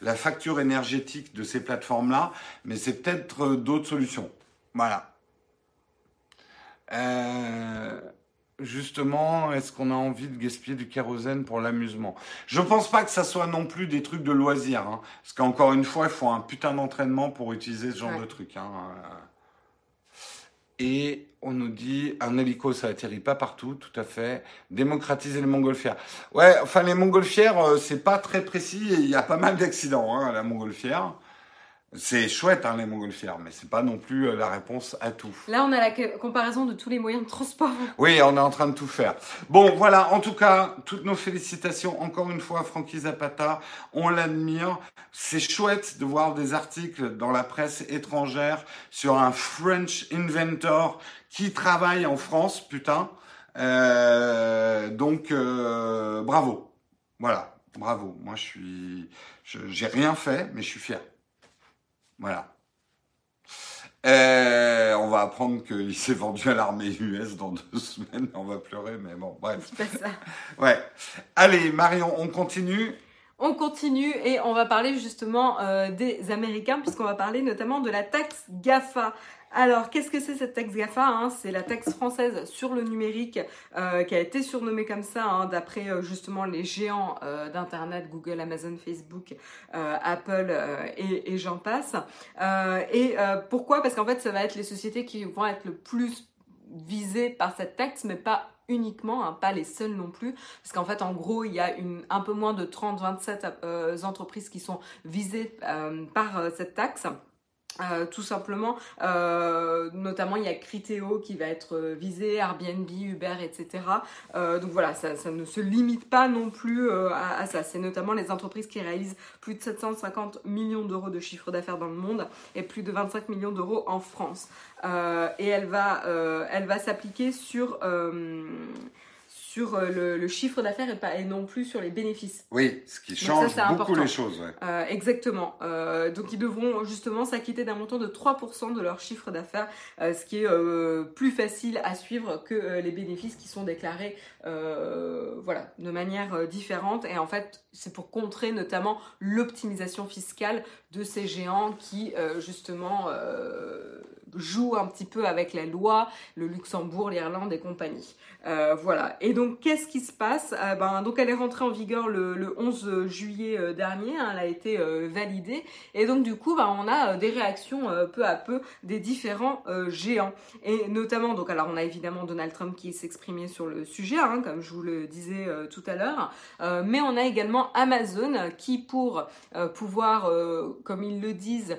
la facture énergétique de ces plateformes-là, mais c'est peut-être d'autres solutions. Voilà. Euh, justement, est-ce qu'on a envie de gaspiller du kérosène pour l'amusement? Je pense pas que ça soit non plus des trucs de loisirs, hein, parce qu'encore une fois, il faut un putain d'entraînement pour utiliser ce genre Ouais. de truc. Hein. Euh, Et on nous dit un hélico, ça atterrit pas partout, tout à fait. Démocratiser les montgolfières. Ouais, enfin les montgolfières, euh, c'est pas très précis et il y a pas mal d'accidents hein, à la montgolfière. C'est chouette hein, les montgolfières, mais c'est pas non plus euh, la réponse à tout. Là, on a la comparaison de tous les moyens de transport. *laughs* Oui, on est en train de tout faire. Bon, voilà, en tout cas, toutes nos félicitations encore une fois à Frankie Zapata. On l'admire. C'est chouette de voir des articles dans la presse étrangère sur un French inventor qui travaille en France, putain. Euh, donc, euh, bravo. Voilà, bravo. Moi, je suis, j'ai rien fait, mais je suis fier. Voilà. Euh, on va apprendre qu'il s'est vendu à l'armée US dans deux semaines. On va pleurer, mais bon, bref. C'est pas ça. *laughs* Ouais. Allez, Marion, on continue. On continue et on va parler justement euh, des Américains puisqu'on va parler notamment de la taxe GAFA. Alors, qu'est-ce que c'est cette taxe GAFA hein? C'est la taxe française sur le numérique euh, qui a été surnommée comme ça hein, d'après euh, justement les géants euh, d'Internet, Google, Amazon, Facebook, Apple et, j'en passe. Et pourquoi? Parce qu'en fait, ça va être les sociétés qui vont être le plus visées par cette taxe, mais pas uniquement, hein, pas les seules non plus, parce qu'en fait, en gros, il y a un peu moins de 30-27 euh, entreprises qui sont visées par cette taxe. Euh, tout simplement, euh, notamment il y a Criteo qui va être euh, visé, Airbnb, Uber, etc. Donc voilà, ça, ne se limite pas non plus à, à ça. C'est notamment les entreprises qui réalisent plus de 750 millions d'euros de chiffre d'affaires dans le monde et plus de 25 millions d'euros en France. Et elle va, elle va s'appliquer sur sur euh, le, le chiffre d'affaires et, pas- et non plus sur les bénéfices. Oui, ce qui change beaucoup important. les choses. ouais. Euh, exactement. Euh, donc ils devront justement s'acquitter d'un montant de 3% de leur chiffre d'affaires, euh, ce qui est plus facile à suivre que les bénéfices qui sont déclarés voilà, de manière différente. Et en fait, c'est pour contrer notamment l'optimisation fiscale de ces géants qui justement joue un petit peu avec la loi, le Luxembourg, l'Irlande et compagnie. Euh, voilà. Et donc, qu'est-ce qui se passe? Euh, ben, Donc, elle est rentrée en vigueur le, 11 juillet euh, dernier. Hein, elle a été validée. Et donc, du coup, ben, on a des réactions peu à peu des différents géants. Et notamment, donc, alors, on a évidemment Donald Trump qui s'exprimait sur le sujet, hein, comme je vous le disais tout à l'heure. mais on a également Amazon qui, pour pouvoir, comme ils le disent,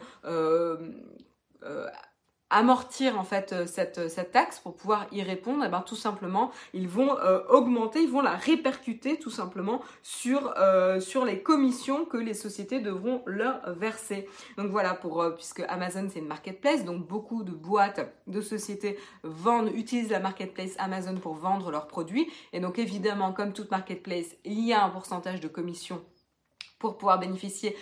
amortir en fait euh, cette, euh, cette taxe pour pouvoir y répondre, et eh ben tout simplement ils vont euh, augmenter, ils vont la répercuter tout simplement sur les commissions que les sociétés devront leur verser. Donc voilà pour puisque Amazon c'est une marketplace, donc beaucoup de boîtes, de sociétés vendent, utilisent la marketplace Amazon pour vendre leurs produits et donc évidemment comme toute marketplace il y a un pourcentage de commission pour pouvoir bénéficier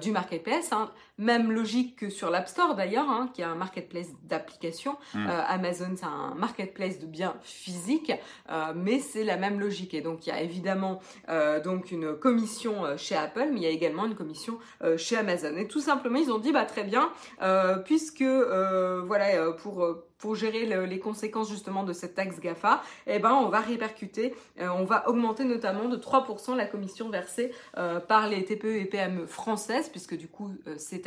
du marketplace. Hein. Même logique que sur l'App Store d'ailleurs, hein, qui est un marketplace d'applications. Mm. Euh, Amazon, c'est un marketplace de biens physiques, euh, mais c'est la même logique. Et donc il y a évidemment donc une commission chez Apple, mais il y a également une commission chez Amazon. Et tout simplement, ils ont dit bah très bien, puisque voilà pour pour gérer les conséquences justement de cette taxe GAFA, eh ben, on va répercuter, euh, on va augmenter notamment de 3% la commission versée euh, par les TPE et PME françaises, puisque du coup euh, c'est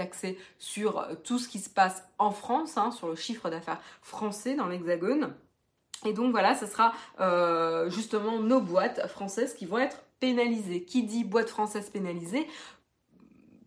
sur tout ce qui se passe en France, hein, sur le chiffre d'affaires français dans l'Hexagone. Et donc voilà, ce sera justement nos boîtes françaises qui vont être pénalisées. Qui dit boîte française pénalisée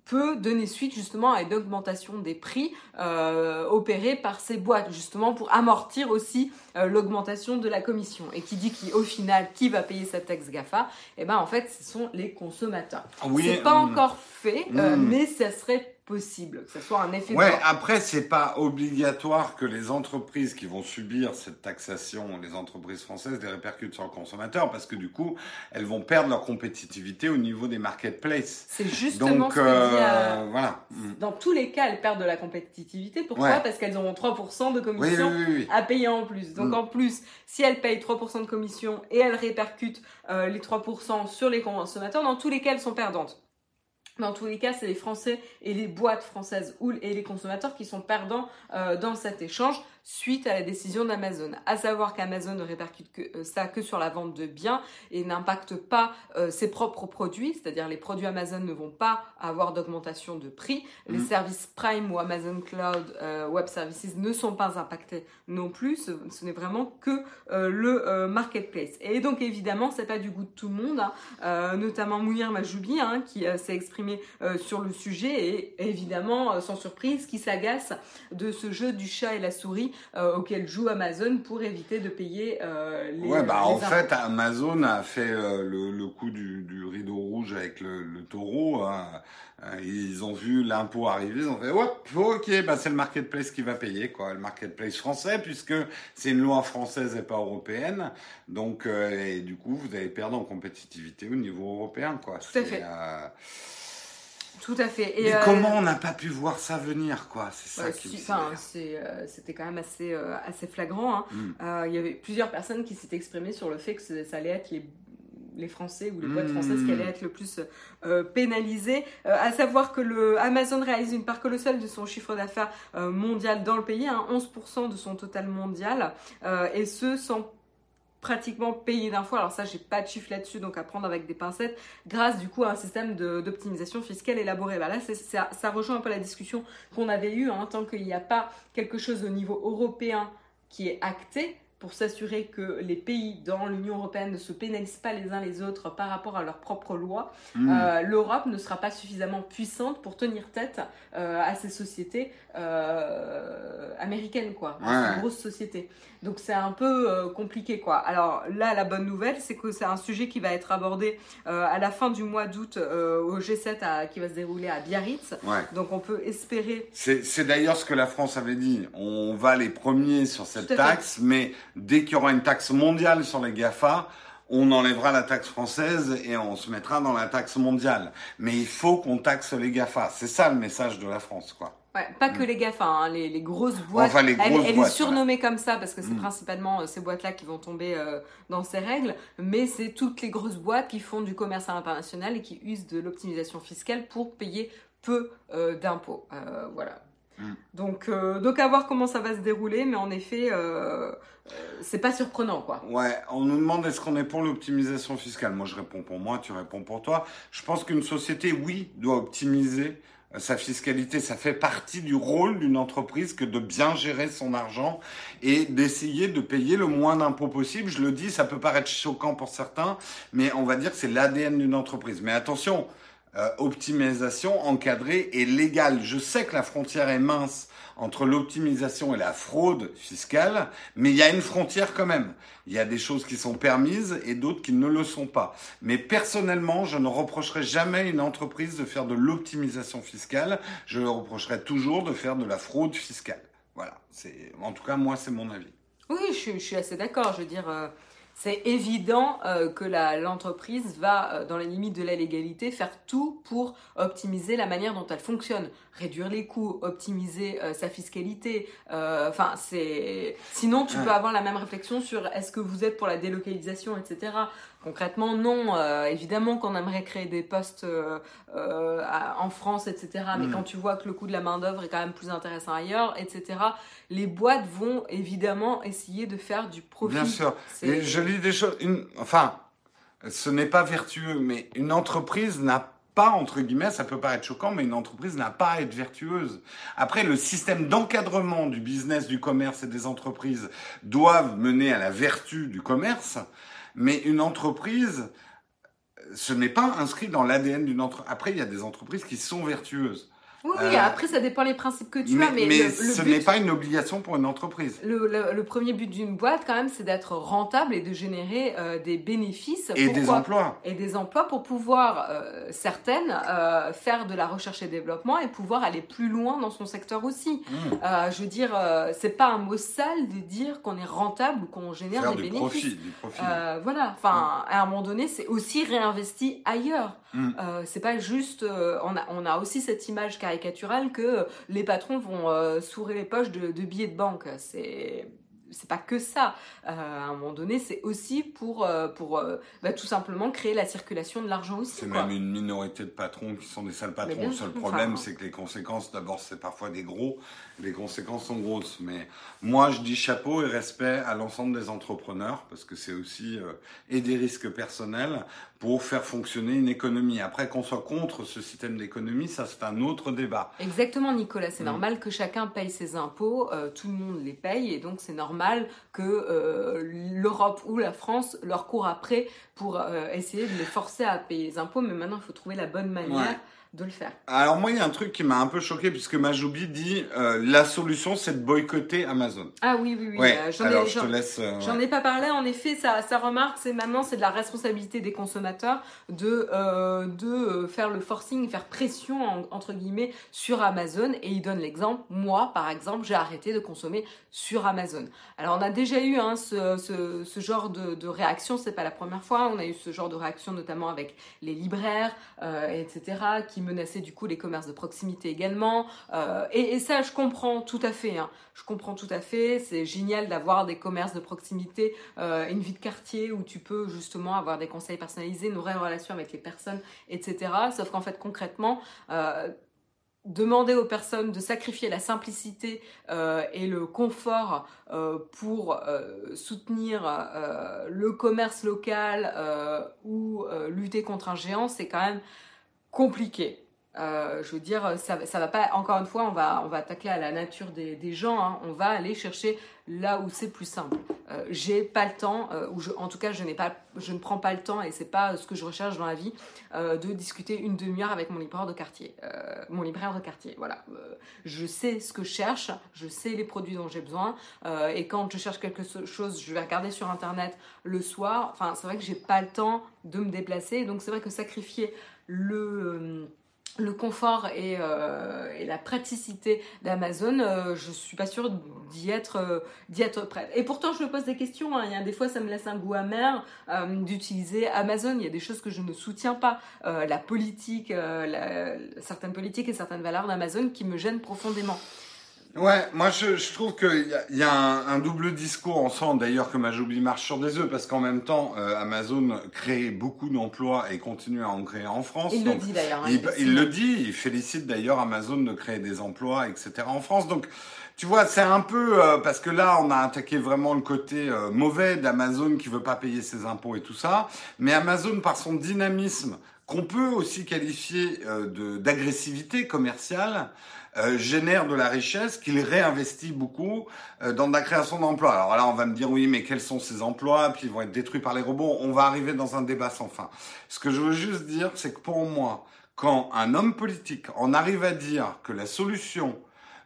peut donner suite justement à une augmentation des prix euh, opérée par ces boîtes, justement pour amortir aussi euh, l'augmentation de la commission. Et qui dit qu'au final, qui va payer cette taxe GAFA Eh ben en fait, ce sont les consommateurs. Oui, c'est pas mm. encore fait, euh, mm. mais ça serait possible, que ce soit un effet. Ouais, après, c'est pas obligatoire que les entreprises qui vont subir cette taxation, les entreprises françaises, les répercutent sur le consommateur, parce que du coup, elles vont perdre leur compétitivité au niveau des marketplaces. C'est justement ce que euh, voilà. Dans tous les cas, elles perdent de la compétitivité. Pourquoi Parce qu'elles auront 3% de commission à payer en plus. Donc mm. en plus, si elles payent 3% de commission et elles répercutent euh, les 3% sur les consommateurs, dans tous les cas, elles sont perdantes. Dans tous les cas, c'est les Français et les boîtes françaises ou, et les consommateurs qui sont perdants euh, dans cet échange suite à la décision d'Amazon. À savoir qu'Amazon ne répercute que, euh, ça que sur la vente de biens et n'impacte pas euh, ses propres produits, c'est-à-dire les produits Amazon ne vont pas avoir d'augmentation de prix. Les mm. services Prime ou Amazon Cloud Web Services ne sont pas impactés non plus. Ce, n'est vraiment que le marketplace. Et donc évidemment, c'est pas du goût de tout le monde, hein. notamment Mouir Majoubi hein, qui s'est exprimé euh, sur le sujet et évidemment, euh, sans surprise, qui s'agace de ce jeu du chat et la souris euh, auquel joue Amazon pour éviter de payer les. Ouais, bah en fait, Amazon a fait le, coup du, rideau rouge avec le, taureau. Hein. Ils ont vu l'impôt arriver, ils ont fait ok, bah c'est le marketplace qui va payer quoi, le marketplace français puisque c'est une loi française et pas européenne. Donc et du coup vous allez perdre en compétitivité au niveau européen quoi. Tout à fait. Tout à fait. Et Mais comment euh, on n'a pas pu voir ça venir, quoi? C'est ça qui euh, C'était quand même assez, euh, assez flagrant. Hein. Hmm. Il y avait plusieurs personnes qui s'étaient exprimées sur le fait que ça allait être les les Français ou les boîtes françaises qui hmm. allaient être le plus pénalisées. à savoir que le Amazon réalise une part colossale de son chiffre d'affaires mondial dans le pays, hein, 11% de son total mondial, et ce sans pratiquement payé d'un fois. Alors ça, j'ai pas de chiffre là-dessus, donc à prendre avec des pincettes, grâce du coup à un système d'optimisation fiscale élaboré. Bah là, ça, rejoint un peu la discussion qu'on avait eue, hein, tant qu'il n'y a pas quelque chose au niveau européen qui est acté, pour s'assurer que les pays dans l'Union européenne ne se pénalisent pas les uns les autres par rapport à leurs propres lois, mmh. euh, l'Europe ne sera pas suffisamment puissante pour tenir tête euh, à ces sociétés euh, américaines, quoi, à ces grosses sociétés. Donc c'est un peu compliqué, quoi. Alors là, la bonne nouvelle, c'est que c'est un sujet qui va être abordé à la fin du mois d'août au G7 qui va se dérouler à Biarritz. Donc on peut espérer. C'est d'ailleurs ce que la France avait dit. On va les premiers sur cette taxe, mais dès qu'il y aura une taxe mondiale sur les GAFA, on enlèvera la taxe française et on se mettra dans la taxe mondiale. Mais il faut qu'on taxe les GAFA. C'est ça le message de la France, quoi. Ouais, pas que les GAFA, hein, les, grosses boîtes. Enfin, les grosses elle, elle est surnommée comme ça parce que c'est mm. principalement euh, ces boîtes-là qui vont tomber euh, dans ces règles, mais c'est toutes les grosses boîtes qui font du commerce international et qui usent de l'optimisation fiscale pour payer peu euh, d'impôts. voilà. Mm. Donc, euh, donc à voir comment ça va se dérouler, mais en effet, euh, c'est pas surprenant, quoi. Ouais, on nous demande est-ce qu'on est pour l'optimisation fiscale? Moi, je réponds pour moi, tu réponds pour toi. Je pense qu'une société, oui, doit optimiser sa fiscalité, ça fait partie du rôle d'une entreprise que de bien gérer son argent et d'essayer de payer le moins d'impôts possible. Je le dis, ça peut paraître choquant pour certains, mais on va dire que c'est l'ADN d'une entreprise. Mais attention, euh, optimisation encadrée et légale. Je sais que la frontière est mince entre l'optimisation et la fraude fiscale, mais il y a une frontière quand même. Il y a des choses qui sont permises et d'autres qui ne le sont pas. Mais personnellement, je ne reprocherai jamais une entreprise de faire de l'optimisation fiscale. Je le reprocherai toujours de faire de la fraude fiscale. Voilà. C'est, en tout cas, moi, c'est mon avis. Oui, je, suis assez d'accord. Je veux dire, euh, c'est évident euh, que l'entreprise va, euh, dans les limites de la légalité, faire tout pour optimiser la manière dont elle fonctionne, réduire les coûts, optimiser euh, sa fiscalité. Enfin, c'est sinon tu peux avoir la même réflexion sur est-ce que vous êtes pour la délocalisation, etc. Concrètement, non. Euh, évidemment qu'on aimerait créer des postes euh, euh, en France, etc. Mais mm. quand tu vois que le coût de la main-d'œuvre est quand même plus intéressant ailleurs, etc., les boîtes vont évidemment essayer de faire du profit. Bien sûr. Et je lis des choses. Enfin, ce n'est pas vertueux, mais une entreprise n'a pas, entre guillemets, ça peut paraître choquant, mais une entreprise n'a pas à être vertueuse. Après, le système d'encadrement du business, du commerce et des entreprises doivent mener à la vertu du commerce. Mais une entreprise, ce n'est pas inscrit dans l'ADN d'une entreprise. Après, il y a des entreprises qui sont vertueuses. Oui, oui, euh, après, ça dépend des principes que tu as. Mais, mais ce n'est pas une obligation pour une entreprise. Le, premier but d'une boîte, quand même, c'est d'être rentable et de générer euh, des bénéfices. Et des emplois. Et des emplois pour pouvoir, euh, certaines, faire de la recherche et développement et pouvoir aller plus loin dans son secteur aussi. Mmh. je veux dire, c'est pas un mot sale de dire qu'on est rentable ou qu'on génère des bénéfices. Profit, du profit. voilà, enfin, mmh. à un moment donné, c'est aussi réinvesti ailleurs. Mmh. c'est pas juste, on, a, on a aussi cette image qui caricatural que les patrons vont euh, sourer les poches de, de billets de banque. C'est c'est pas que ça. Euh, à un moment donné, c'est aussi pour, euh, pour euh, bah, tout simplement créer la circulation de l'argent aussi. C'est même une minorité de patrons qui sont des sales patrons. Le seul problème, c'est que les conséquences, d'abord, c'est parfois des gros. Les conséquences sont grosses. Mais moi, je dis chapeau et respect à l'ensemble des entrepreneurs parce que c'est aussi et des risques personnels pour faire fonctionner une économie. Après, qu'on soit contre ce système d'économie, ça, c'est un autre débat. Exactement, Nicolas. C'est mm. normal que chacun paye ses impôts. tout le monde les paye et donc c'est normal que euh, l'Europe ou la France leur court après pour euh, essayer de les forcer à payer les impôts. Mais maintenant, il faut trouver la bonne manière de le faire. Alors moi, il y a un truc qui m'a un peu choqué puisque Majoubi dit euh, la solution, c'est de boycotter Amazon. Ah oui, oui, oui. Ouais, euh, j'en ai, je te laisse. Euh, j'en ai pas parlé. En effet, sa, sa remarque, c'est maintenant, c'est de la responsabilité des consommateurs de de faire le forcing, faire pression entre guillemets sur Amazon. Et il donne l'exemple. Moi, par exemple, j'ai arrêté de consommer sur Amazon. Alors, on a déjà eu hein, ce, ce, ce, genre de, de réaction. C'est pas la première fois. On a eu ce genre de réaction notamment avec les libraires, etc., qui menacer du coup les commerces de proximité également. Euh, et, ça, je comprends tout à fait. Hein. Je comprends tout à fait. C'est génial d'avoir des commerces de proximité, euh, une vie de quartier où tu peux justement avoir des conseils personnalisés, une vraie relation avec les personnes, etc. Sauf qu'en fait, concrètement, euh, demander aux personnes de sacrifier la simplicité et le confort pour soutenir le commerce local ou lutter contre un géant, c'est quand même compliqué. Euh, je veux dire, ça, ça va pas. Encore une fois, on va, on va attaquer à la nature des, gens. Hein. On va aller chercher là où c'est plus simple. Euh, j'ai pas le temps, euh, ou en tout cas, je n'ai pas, je ne prends pas le temps, et c'est pas ce que je recherche dans la vie, euh, de discuter une demi-heure avec mon libraire de quartier, mon libraire de quartier. Voilà, je sais ce que je cherche, je sais les produits dont j'ai besoin, et quand je cherche quelque chose, je vais regarder sur internet le soir. Enfin, c'est vrai que j'ai pas le temps de me déplacer, donc c'est vrai que sacrifier le le confort et, euh, et, la praticité d'Amazon, euh, je suis pas sûre d'y être, euh, prête. Et pourtant, je me pose des questions. Hein. Il des fois, ça me laisse un goût amer euh, d'utiliser Amazon. Il y a des choses que je ne soutiens pas. Euh, la politique, certaines politiques et certaines valeurs d'Amazon qui me gênent profondément. Ouais, moi je, je trouve qu'il y a, y a un, un, double discours en sens d'ailleurs que Majoubi marche sur des œufs parce qu'en même temps euh, Amazon crée beaucoup d'emplois et continue à en créer en France. Il le dit d'ailleurs. Hein, il, il, le dit, il félicite d'ailleurs Amazon de créer des emplois, etc. en France. Donc tu vois, c'est un peu euh, parce que là on a attaqué vraiment le côté euh, mauvais d'Amazon qui veut pas payer ses impôts et tout ça, mais Amazon par son dynamisme qu'on peut aussi qualifier euh, d'agressivité commerciale, euh, génère de la richesse qu'il réinvestit beaucoup euh, dans la création d'emplois. Alors là, on va me dire oui, mais quels sont ces emplois Puis ils vont être détruits par les robots. On va arriver dans un débat sans fin. Ce que je veux juste dire, c'est que pour moi, quand un homme politique en arrive à dire que la solution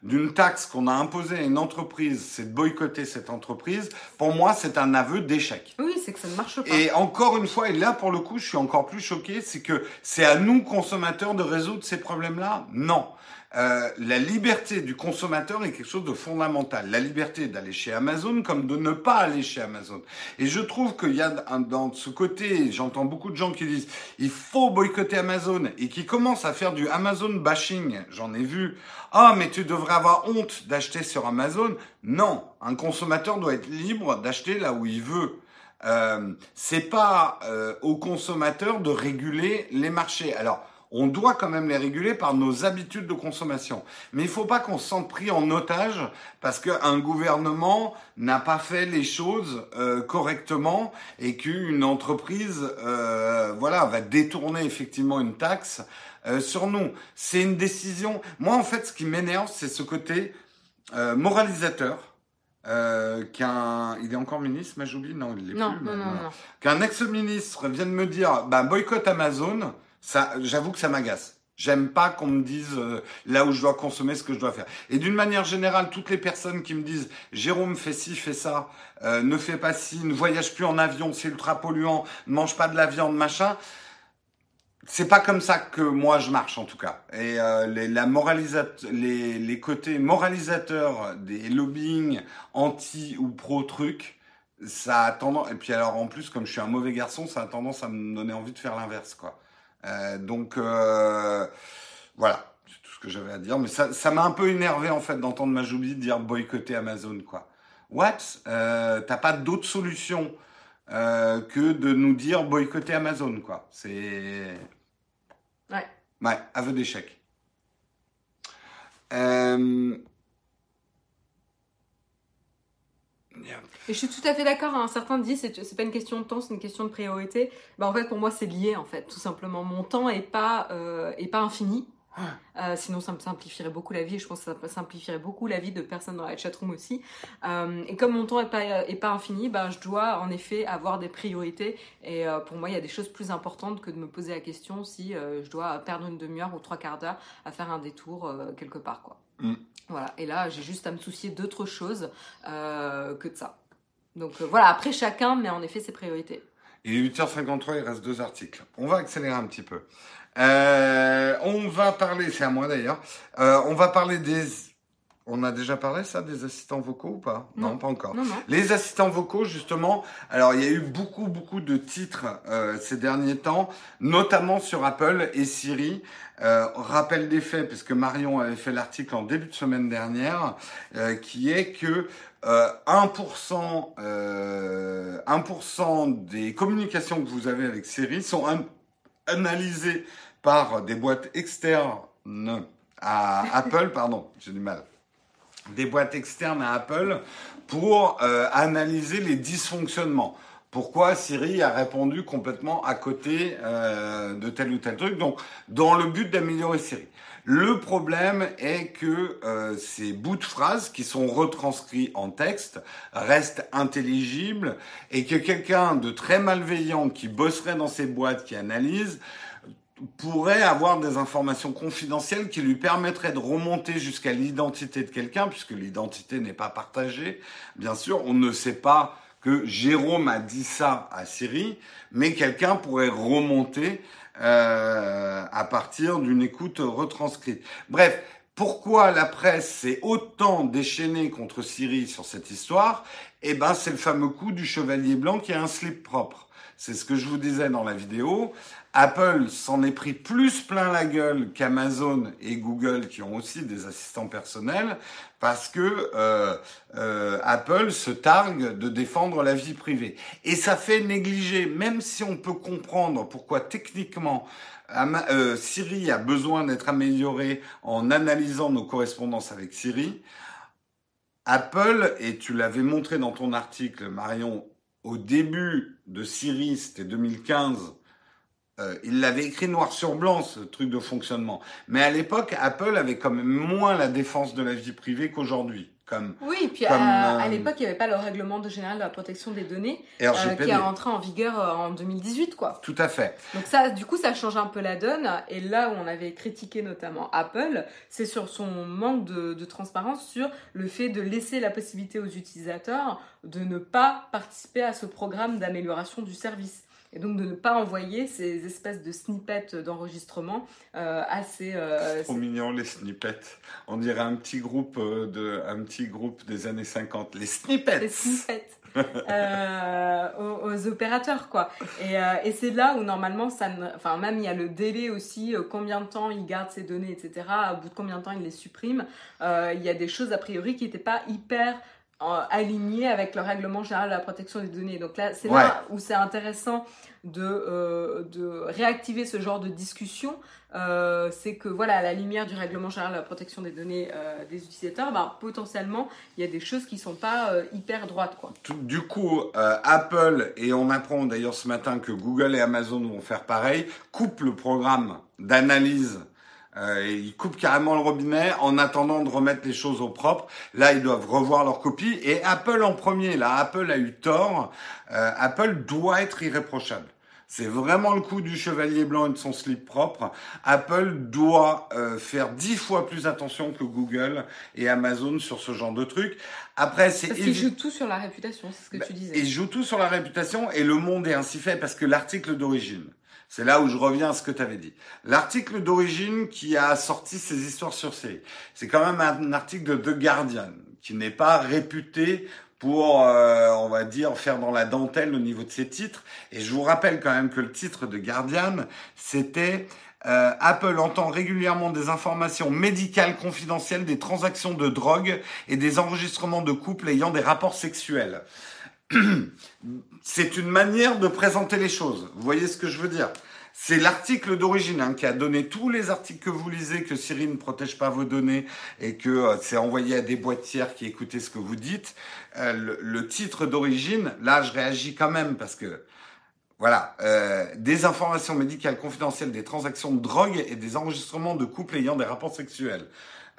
d'une taxe qu'on a imposée à une entreprise, c'est de boycotter cette entreprise, pour moi, c'est un aveu d'échec. Oui, c'est que ça ne marche pas. Et encore une fois, et là, pour le coup, je suis encore plus choqué, c'est que c'est à nous, consommateurs, de résoudre ces problèmes-là? Non. Euh, la liberté du consommateur est quelque chose de fondamental. La liberté d'aller chez Amazon comme de ne pas aller chez Amazon. Et je trouve qu'il y a dans ce côté, j'entends beaucoup de gens qui disent il faut boycotter Amazon et qui commencent à faire du Amazon bashing. J'en ai vu. Ah, mais tu devrais avoir honte d'acheter sur Amazon. Non, un consommateur doit être libre d'acheter là où il veut. Euh, c'est pas euh, au consommateur de réguler les marchés. Alors, on doit quand même les réguler par nos habitudes de consommation. Mais il ne faut pas qu'on se sente pris en otage parce qu'un gouvernement n'a pas fait les choses euh, correctement et qu'une entreprise euh, voilà, va détourner effectivement une taxe euh, sur nous. C'est une décision. Moi, en fait, ce qui m'énerve, c'est ce côté moralisateur. qu'un, il est encore ministre, Majoubi? Non, il l'est plus. Non, non, non. Qu'un ex-ministre vienne me dire, bah, boycott Amazon, ça, j'avoue que ça m'agace. J'aime pas qu'on me dise euh, là où je dois consommer ce que je dois faire. Et d'une manière générale, toutes les personnes qui me disent Jérôme fais ci, fais ça, euh, ne fais pas ci, ne voyage plus en avion, c'est ultra polluant, ne mange pas de la viande, machin. C'est pas comme ça que moi je marche en tout cas. Et euh, les, la les, les côtés moralisateurs des lobbying anti ou pro trucs, ça a tendance. Et puis alors en plus, comme je suis un mauvais garçon, ça a tendance à me donner envie de faire l'inverse, quoi. Euh, donc euh, voilà, c'est tout ce que j'avais à dire. Mais ça, ça m'a un peu énervé en fait d'entendre Majoubi dire boycotter Amazon quoi. What? Euh, T'as pas d'autre solution que de nous dire boycotter Amazon quoi. C'est ouais. Ouais, aveu d'échec. Euh, Et je suis tout à fait d'accord. Hein. Certains disent c'est c'est pas une question de temps, c'est une question de priorité. Bah en fait pour moi c'est lié en fait tout simplement. Mon temps est pas euh, pas infini. Euh, sinon, ça me simplifierait beaucoup la vie et je pense que ça simplifierait beaucoup la vie de personnes dans la chatroom aussi. Euh, et comme mon temps est pas, est pas infini, ben, je dois en effet avoir des priorités. Et euh, pour moi, il y a des choses plus importantes que de me poser la question si je dois perdre une demi-heure ou trois quarts d'heure à faire un détour quelque part. Quoi. Mm. Voilà. Et là, j'ai juste à me soucier d'autre chose euh, que de ça. Donc voilà, après chacun met en effet ses priorités. Il est 8h53, il reste deux articles. On va accélérer un petit peu. Euh, on va parler, c'est à moi d'ailleurs, euh, on va parler des... On a déjà parlé ça des assistants vocaux ou pas? Non. pas encore. Non, non. Les assistants vocaux, justement, alors il y a eu beaucoup, beaucoup de titres euh, ces derniers temps, notamment sur Apple et Siri. Rappel des faits, puisque Marion avait fait l'article en début de semaine dernière, qui est que euh, 1%, euh, 1% des communications que vous avez avec Siri sont an analysées par des boîtes externes à *laughs* Apple, pardon, j'ai du mal, des boîtes externes à Apple pour euh, analyser les dysfonctionnements. Pourquoi Siri a répondu complètement à côté euh, de tel ou tel truc? Donc, dans le but d'améliorer Siri. Le problème est que euh, ces bouts de phrases qui sont retranscrits en texte restent intelligibles et que quelqu'un de très malveillant qui bosserait dans ces boîtes qui analyse pourrait avoir des informations confidentielles qui lui permettraient de remonter jusqu'à l'identité de quelqu'un, puisque l'identité n'est pas partagée. Bien sûr, on ne sait pas que Jérôme a dit ça à Siri, mais quelqu'un pourrait remonter euh, à partir d'une écoute retranscrite. Bref, pourquoi la presse s'est autant déchaînée contre Siri sur cette histoire? Eh ben, c'est le fameux coup du chevalier blanc qui a un slip propre. C'est ce que je vous disais dans la vidéo. Apple s'en est pris plus plein la gueule qu'Amazon et Google qui ont aussi des assistants personnels parce que euh, euh, Apple se targue de défendre la vie privée. Et ça fait négliger, même si on peut comprendre pourquoi techniquement euh, Siri a besoin d'être amélioré en analysant nos correspondances avec Siri, Apple, et tu l'avais montré dans ton article, Marion, au début de Siri, c'était 2015, euh, il l'avait écrit noir sur blanc, ce truc de fonctionnement. Mais à l'époque, Apple avait quand même moins la défense de la vie privée qu'aujourd'hui. Comme, oui, puis à, euh, l'époque, il n'y avait pas le règlement de général de la protection des données euh, qui est rentré en vigueur en 2018, quoi. Tout à fait. Donc ça, du coup, ça change un peu la donne. Et là où on avait critiqué notamment Apple, c'est sur son manque de, de, transparence sur le fait de laisser la possibilité aux utilisateurs de ne pas participer à ce programme d'amélioration du service et donc de ne pas envoyer ces espèces de snippets d'enregistrement euh, assez. Euh, trop mignon les snippets. On dirait un petit groupe euh, de, un petit groupe des années 50. Les snippets. Les snippets. *laughs* euh, aux, opérateurs quoi et, euh, et c'est là où normalement ça ne... enfin même il y a le délai aussi combien de temps ils gardent ces données etc au bout de combien de temps ils les suppriment il y a des choses a priori qui n'étaient pas hyper aligné avec le règlement général de la protection des données. Donc là, c'est là où c'est intéressant de, euh, de réactiver ce genre de discussion. Euh, c'est que voilà, à la lumière du règlement général de la protection des données euh, des utilisateurs, ben, potentiellement, il y a des choses qui sont pas hyper droites. Quoi. Du coup, Apple, et on apprend d'ailleurs ce matin que Google et Amazon vont faire pareil, coupent le programme d'analyse euh, ils coupent carrément le robinet en attendant de remettre les choses au propre. Là, ils doivent revoir leur copie. Et Apple en premier, là, Apple a eu tort. Euh, Apple doit être irréprochable. C'est vraiment le coup du chevalier blanc et de son slip propre. Apple doit euh, faire dix fois plus attention que Google et Amazon sur ce genre de trucs. Après, c'est parce qu'ils jouent tout sur la réputation, c'est ce que bah, tu disais. Ils jouent tout sur la réputation et le monde est ainsi fait parce que l'article d'origine, c'est là où je reviens à ce que tu avais dit. L'article d'origine qui a sorti ces histoires sur série, c'est quand même un article de The Guardian qui n'est pas réputé pour, euh, on va dire, faire dans la dentelle au niveau de ses titres. Et je vous rappelle quand même que le titre de Guardian, c'était euh, Apple entend régulièrement des informations médicales confidentielles des transactions de drogue et des enregistrements de couples ayant des rapports sexuels. *clears throat* c'est une manière de présenter les choses. Vous voyez ce que je veux dire? C'est l'article d'origine hein, qui a donné tous les articles que vous lisez que Siri ne protège pas vos données et que euh, c'est envoyé à des boîtières qui écoutaient ce que vous dites. Euh, le, titre d'origine, là, je réagis quand même parce que voilà, euh, des informations médicales confidentielles, des transactions de drogue et des enregistrements de couples ayant des rapports sexuels.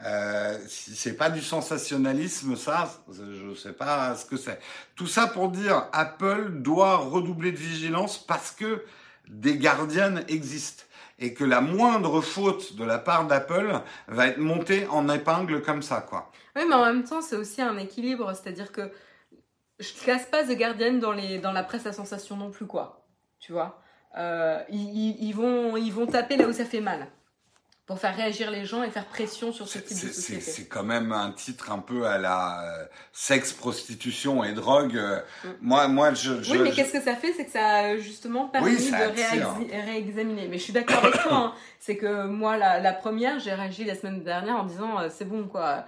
Euh, c'est pas du sensationnalisme, ça, je sais pas ce que c'est. Tout ça pour dire, Apple doit redoubler de vigilance parce que des gardiennes existent et que la moindre faute de la part d'Apple va être montée en épingle comme ça, quoi. Oui, mais en même temps, c'est aussi un équilibre, c'est-à-dire que je casse pas The Guardian dans la presse à sensation non plus, quoi. Tu vois? Euh, ils, vont, ils vont taper là où ça fait mal pour faire réagir les gens et faire pression sur ce type de société. C'est quand même un titre un peu à la euh, sexe, prostitution et drogue. Euh, mm. Moi, moi, je, Oui, mais qu'est-ce que ça fait? C'est que ça a justement permis de réexaminer. Mais je suis d'accord avec toi. Hein. *coughs* C'est que moi, la, la première, j'ai réagi la semaine dernière en disant euh, c'est bon, quoi.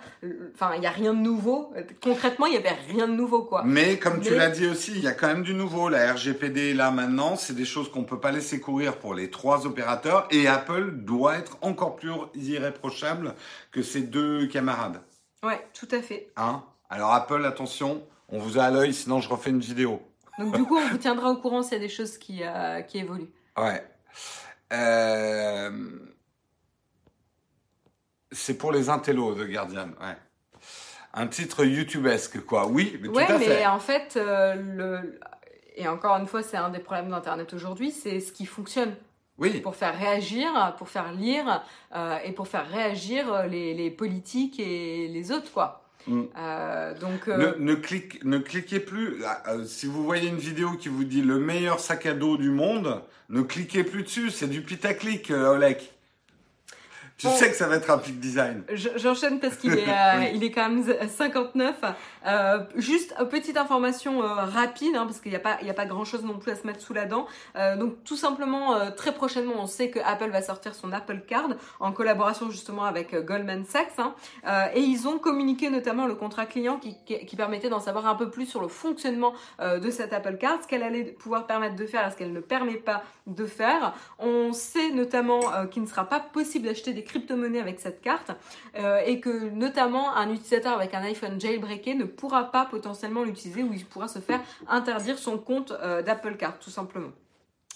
Enfin, il n'y a rien de nouveau. Concrètement, il n'y avait rien de nouveau, quoi. Mais comme tu l'as dit aussi, il y a quand même du nouveau. La RGPD, là, maintenant, c'est des choses qu'on peut pas laisser courir pour les trois opérateurs. Et Apple doit être encore plus irréprochable que ses deux camarades. Ouais, tout à fait. Hein? Alors Apple, attention, on vous a à l'œil, sinon je refais une vidéo. Donc du coup, on vous tiendra au courant s'il y a des choses qui, euh, qui évoluent. Ouais. Euh, c'est pour les intellos, The Guardian, ouais. Un titre youtubesque, quoi. Oui, mais tout à fait. mais en fait, euh, le... et encore une fois, c'est un des problèmes d'Internet aujourd'hui, c'est ce qui fonctionne. Pour faire réagir, pour faire lire euh, et pour faire réagir les, les, politiques et les autres, quoi. Mm. Euh, donc, euh, ne, clique, ne, cliquez plus. si vous voyez une vidéo qui vous dit le meilleur sac à dos du monde, ne cliquez plus dessus. C'est du pitaclic, Olek. Bon. sais que ça va être un peak design. Je- J'enchaîne parce qu'il est, *laughs* euh, Oui. il est quand même 59. Euh, juste une petite information euh, rapide, hein, parce qu'il n'y a pas, il y a pas grand chose non plus à se mettre sous la dent. Euh, donc tout simplement, très prochainement, on sait que Apple va sortir son Apple Card en collaboration justement avec Goldman Sachs. hein. Et ils ont communiqué notamment le contrat client qui, qui, qui permettait d'en savoir un peu plus sur le fonctionnement de cette Apple Card, ce qu'elle allait pouvoir permettre de faire et ce qu'elle ne permet pas de faire. On sait notamment qu'il ne sera pas possible d'acheter des crypto-monnaies avec cette carte euh, et que notamment un utilisateur avec un iPhone jailbreaké ne pourra pas potentiellement l'utiliser ou il pourra se faire interdire son compte euh, d'Apple Card tout simplement.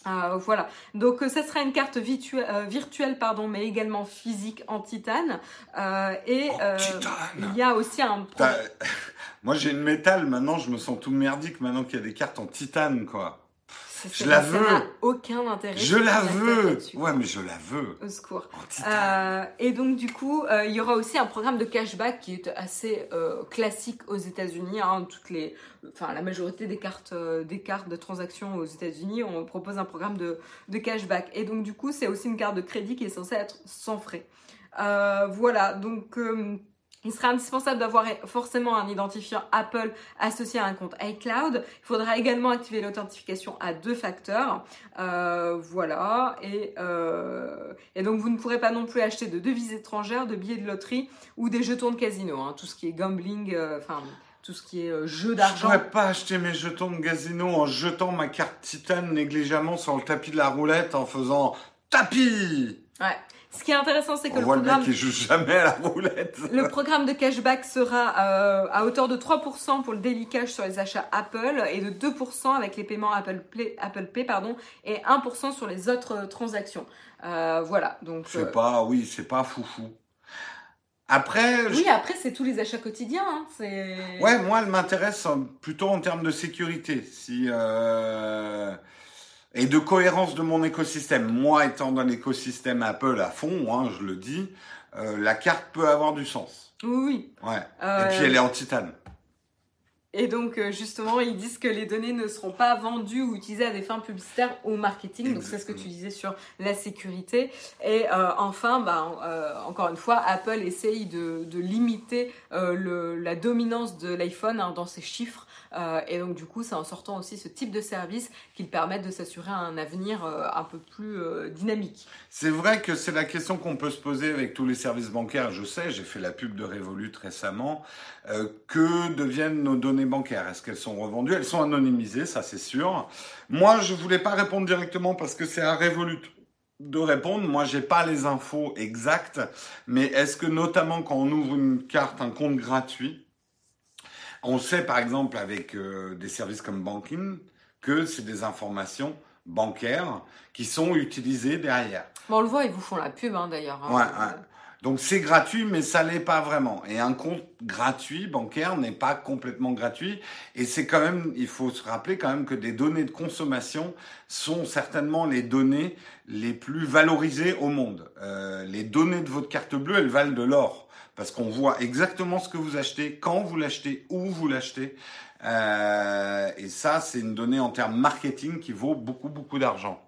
Euh, voilà, donc euh, ça sera une carte virtuelle, euh, virtuelle pardon, mais également physique en titane. Euh, et En euh, titane. il y a aussi un *laughs* Moi, j'ai une métal. Maintenant, je me sens tout merdique maintenant qu'il y a des cartes en titane, quoi. Je la ça veux. n'a aucun intérêt. Je la veux. Ouais, mais je la veux. Au secours. Euh, et donc du coup, euh, il y aura aussi un programme de cashback qui est assez euh, classique aux États-Unis. Hein, toutes les, enfin la majorité des cartes, des cartes de transaction aux États-Unis, on propose un programme de, de cashback. Et donc du coup, c'est aussi une carte de crédit qui est censée être sans frais. Voilà, donc. Il sera indispensable d'avoir forcément un identifiant Apple associé à un compte iCloud. Il faudra également activer l'authentification à deux facteurs. Euh, voilà. Et, euh, et donc, vous ne pourrez pas non plus acheter de devises étrangères, de billets de loterie ou des jetons de casino. hein. tout ce qui est gambling, euh, enfin, tout ce qui est jeu Je d'argent. pourrais pas acheter mes jetons de casino en jetant ma carte titane négligemment sur le tapis de la roulette en faisant tapis. Ouais. Ce qui est intéressant, c'est que On le voit le programme, mec qui joue jamais à la roulette. le programme de cashback sera euh, à hauteur de 3% pour le daily cash sur les achats Apple et de 2% avec les paiements Apple Pay, Apple Pay pardon, et 1% sur les autres euh, transactions. Euh, voilà. Donc, C'est euh, pas, oui, c'est pas foufou. Après, je- Oui, après, c'est tous les achats quotidiens. hein, c'est... ouais, moi, elle m'intéresse euh, plutôt en termes de sécurité, si et de cohérence de mon écosystème. Moi, étant dans l'écosystème Apple à fond, hein, je le dis, euh, la carte peut avoir du sens. Oui, oui. Ouais. Euh, Et puis elle est en titane. Et donc, euh, justement, ils disent que les données ne seront pas vendues ou utilisées à des fins publicitaires ou marketing. Donc, c'est ce que tu disais sur la sécurité. Et euh, enfin, euh, encore une fois, Apple essaye de, de limiter euh, le, la dominance de l'iPhone hein, dans ses chiffres. Euh, et donc, du coup, c'est en sortant aussi ce type de service qu'ils permettent de s'assurer un avenir euh, un peu plus euh, dynamique. C'est vrai que c'est la question qu'on peut se poser avec tous les services bancaires. Je sais, j'ai fait la pub de Revolut récemment. Que deviennent nos données bancaires? Est-ce qu'elles sont revendues? Elles sont anonymisées, ça c'est sûr. Moi, je voulais pas répondre directement parce que c'est à Revolut de répondre. Moi, j'ai pas les infos exactes, mais est-ce que notamment quand on ouvre une carte, un compte gratuit, on sait par exemple avec euh, des services comme Banking que c'est des informations bancaires qui sont utilisées derrière. Bon, on le voit, ils vous font la pub hein, d'ailleurs. hein. Ouais, ouais. Donc c'est gratuit, mais ça l'est pas vraiment. Et un compte gratuit bancaire n'est pas complètement gratuit. Et c'est quand même, il faut se rappeler quand même que des données de consommation sont certainement les données les plus valorisées au monde. Euh, les données de votre carte bleue, elles valent de l'or. Parce qu'on voit exactement ce que vous achetez, quand vous l'achetez, où vous l'achetez. Euh, et ça, c'est une donnée en termes marketing qui vaut beaucoup, beaucoup d'argent.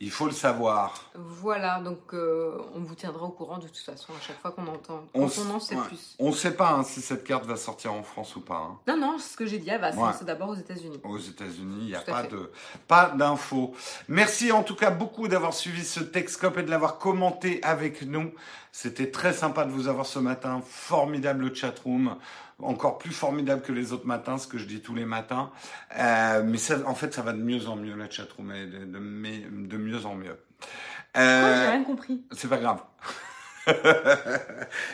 Il faut le savoir. Voilà, donc euh, on vous tiendra au courant de toute façon à chaque fois qu'on entend. On Quand on en sait ouais. plus. On ne sait pas hein, si cette carte va sortir en France ou pas. hein. Non, non, ce que j'ai dit, elle va lancer d'abord aux États-Unis. Aux États-Unis, il n'y a pas fait. de pas d'infos. Merci en tout cas beaucoup d'avoir suivi ce Texcope et de l'avoir commenté avec nous. C'était très sympa de vous avoir ce matin. Formidable chatroom. Encore plus formidable que les autres matins, ce que je dis tous les matins. Euh, mais ça, en fait, ça va de mieux en mieux, la chatroom, de, de, mieux en mieux. Euh, j'ai rien compris. c'est pas grave. *laughs*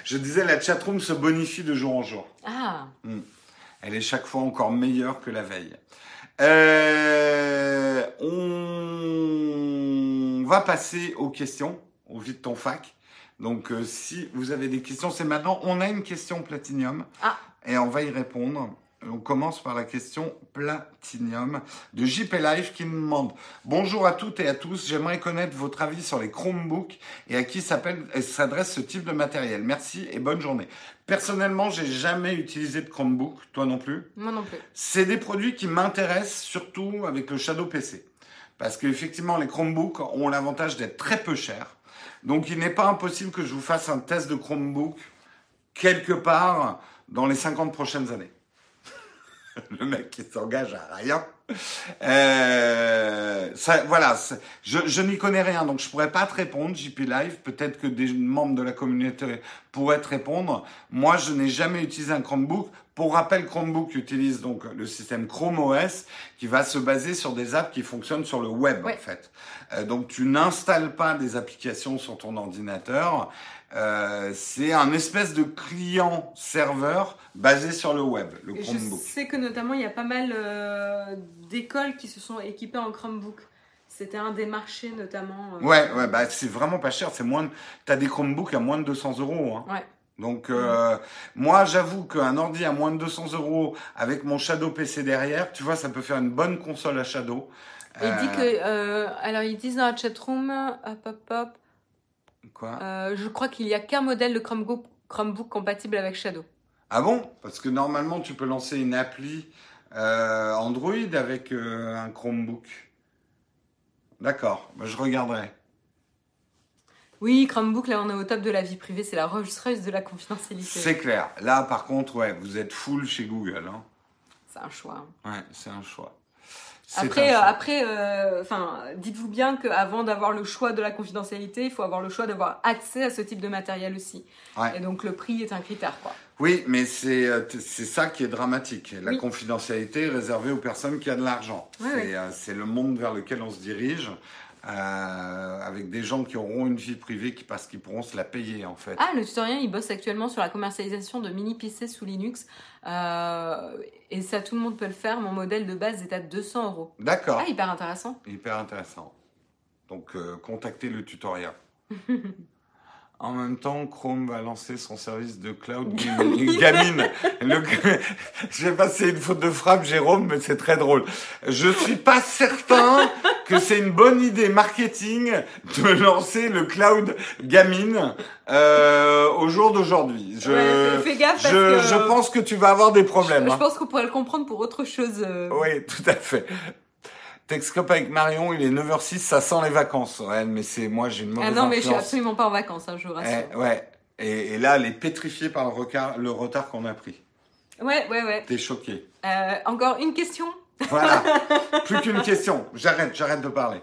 je disais, la chatroom se bonifie de jour en jour. Ah, Elle est chaque fois encore meilleure que la veille. Euh, on va passer aux questions, au vide ton fac. Donc, euh, si vous avez des questions, c'est maintenant. On a une question Platinium. Ah. Et on va y répondre. On commence par la question Platinium de JP Life qui nous demande Bonjour à toutes et à tous, j'aimerais connaître votre avis sur les Chromebooks et à qui et s'adresse ce type de matériel. Merci et bonne journée. Personnellement, j'ai jamais utilisé de Chromebook, toi non plus. moi non plus. C'est des produits qui m'intéressent surtout avec le Shadow PC. Parce qu'effectivement, les Chromebooks ont l'avantage d'être très peu chers. Donc il n'est pas impossible que je vous fasse un test de Chromebook quelque part dans les 50 prochaines années. *laughs* le mec qui s'engage à rien. Euh, voilà, je, je n'y connais rien, donc je pourrais pas te répondre, JP Live. Peut-être que des membres de la communauté pourraient te répondre. Moi, je n'ai jamais utilisé un Chromebook. Pour rappel, Chromebook utilise donc le système Chrome OS qui va se baser sur des apps qui fonctionnent sur le web en fait. Euh, donc tu n'installes pas des applications sur ton ordinateur. Euh, c'est un espèce de client serveur basé sur le web, le Chromebook. Je sais que notamment il y a pas mal euh, d'écoles qui se sont équipées en Chromebook. C'était un des marchés notamment. Ouais, ouais, bah c'est vraiment pas cher. C'est moins. T'as des Chromebooks à moins de 200 euros. Hein. Ouais. Donc euh, moi j'avoue qu'un ordi à moins de 200 euros avec mon Shadow PC derrière, tu vois, ça peut faire une bonne console à Shadow. Il dit que, alors ils disent dans la chatroom, hop hop hop, Quoi? Euh, Je crois qu'il n'y a qu'un modèle de Chromebook, Chromebook compatible avec Shadow. Ah bon? Parce que normalement, tu peux lancer une appli euh, Android avec euh, un Chromebook. D'accord, bah, je regarderai. Oui, Chromebook, là, on est au top de la vie privée, c'est la Rolls Royce de la confidentialité. C'est clair. Là, par contre, ouais, vous êtes full chez Google. Hein. C'est un choix. Ouais, c'est un choix. Après, euh, après, euh, dites-vous bien qu'avant d'avoir le choix de la confidentialité, il faut avoir le choix d'avoir accès à ce type de matériel aussi. Et donc le prix est un critère, quoi. Oui, mais c'est euh, c'est ça qui est dramatique. La confidentialité est réservée aux personnes qui ont de l'argent. c'est le monde vers lequel on se dirige. Euh, avec des gens qui auront une vie privée qui, parce qu'ils pourront se la payer en fait. Ah, le tutoriel, il bosse actuellement sur la commercialisation de mini PC sous Linux. Euh, et ça, tout le monde peut le faire. Mon modèle de base est à 200 euros. D'accord. Ah, hyper intéressant. Hyper intéressant. Donc, euh, contactez le tutoriel. *laughs* En même temps, Chrome va lancer son service de cloud *laughs* gaming. Le... *laughs* Je vais passer une faute de frappe, Jérôme, mais c'est très drôle. Je suis pas certain que c'est une bonne idée marketing de lancer le cloud gaming euh, au jour d'aujourd'hui. Je, fais gaffe je, que... je, pense que tu vas avoir des problèmes. Je, je hein. pense qu'on pourrait le comprendre pour autre chose. Euh. Oui, tout à fait. Texcope avec Marion, il est 9h06, ça sent les vacances, ouais, mais c'est moi j'ai une mauvaise Ah non, mais je suis absolument pas en vacances, hein, je vous rassure. Eh, ouais, et, là, elle est pétrifiée par le, retard, le retard qu'on a pris. Ouais, ouais, ouais. T'es choqué. Euh, encore une question? Voilà, *laughs* plus qu'une question. J'arrête, j'arrête de parler.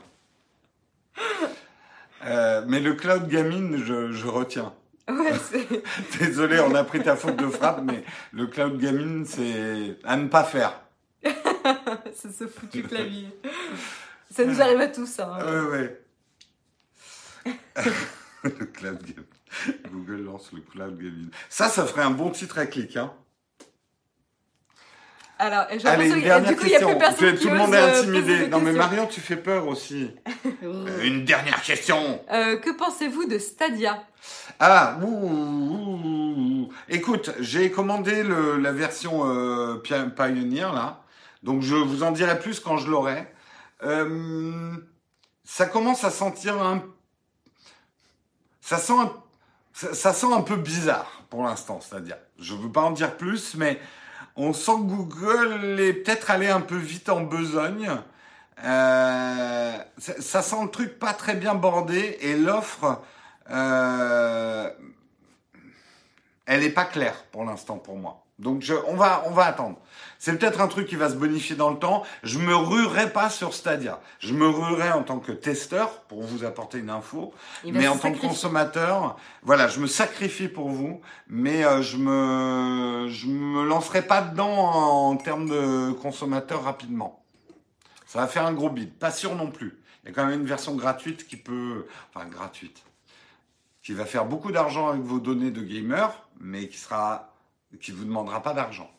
Euh, mais le cloud gaming, je, je retiens. Ouais, c'est... *laughs* Désolé, on a pris ta faute de frappe, mais le cloud gaming, c'est à ne pas faire. *laughs* c'est ce foutu clavier. Ça nous arrive à tous. Hein. Ouais, ouais. *laughs* le cloud gaming. Google lance le cloud gaming. Ça, ça ferait un bon titre à clic. Hein. Alors, Allez, une dernière du coup, question. Y a plus personne tout le monde est intimidé. Non, mais Marion, tu fais peur aussi. *laughs* Euh, une dernière question. Euh, que pensez-vous de Stadia? Ah, ouh, écoute, j'ai commandé le, la version euh, Pioneer là. Donc je vous en dirai plus quand je l'aurai. Euh, ça commence à sentir un... Ça sent un... Ça, sent un peu bizarre pour l'instant, c'est-à-dire. Je ne veux pas en dire plus, mais on sent que Google est peut-être allé un peu vite en besogne. Euh, ça, sent le truc pas très bien bordé et l'offre, euh, elle est pas claire pour l'instant pour moi. Donc je, on va, on va attendre. C'est peut-être un truc qui va se bonifier dans le temps. Je me ruerai pas sur Stadia. Je me ruerai en tant que testeur pour vous apporter une info, mais en tant que consommateur, voilà, je me sacrifie pour vous, mais euh, je me, je me lancerai pas dedans en, termes de consommateur rapidement. Ça va faire un gros bid. Pas sûr non plus. Il y a quand même une version gratuite qui peut, enfin gratuite, qui va faire beaucoup d'argent avec vos données de gamer, mais qui sera, qui vous demandera pas d'argent.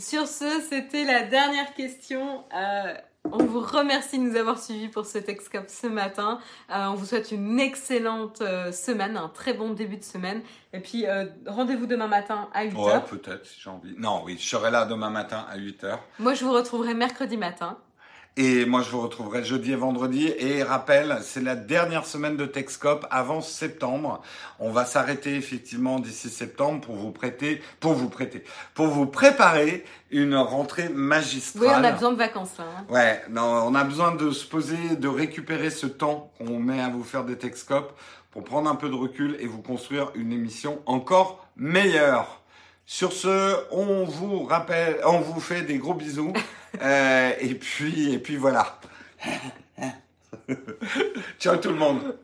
Sur ce, c'était la dernière question. Euh, on vous remercie de nous avoir suivis pour ce Texcop ce matin. Euh, on vous souhaite une excellente euh, semaine, un très bon début de semaine. Et puis, rendez-vous demain matin à 8h. Ouais, peut-être, si j'ai envie. Non, oui, je serai là demain matin à 8h. Moi, je vous retrouverai mercredi matin. Et moi, je vous retrouverai jeudi et vendredi. Et rappel, c'est la dernière semaine de Texcop avant septembre. On va s'arrêter effectivement d'ici septembre pour vous prêter, pour vous prêter, pour vous préparer une rentrée magistrale. Oui, on a besoin de vacances là. hein. Ouais, non, on a besoin de se poser, de récupérer ce temps qu'on met à vous faire des Texcop pour prendre un peu de recul et vous construire une émission encore meilleure. Sur ce, on vous rappelle, on vous fait des gros bisous. *laughs* Euh, et puis, et puis voilà. *laughs* Ciao tout le monde.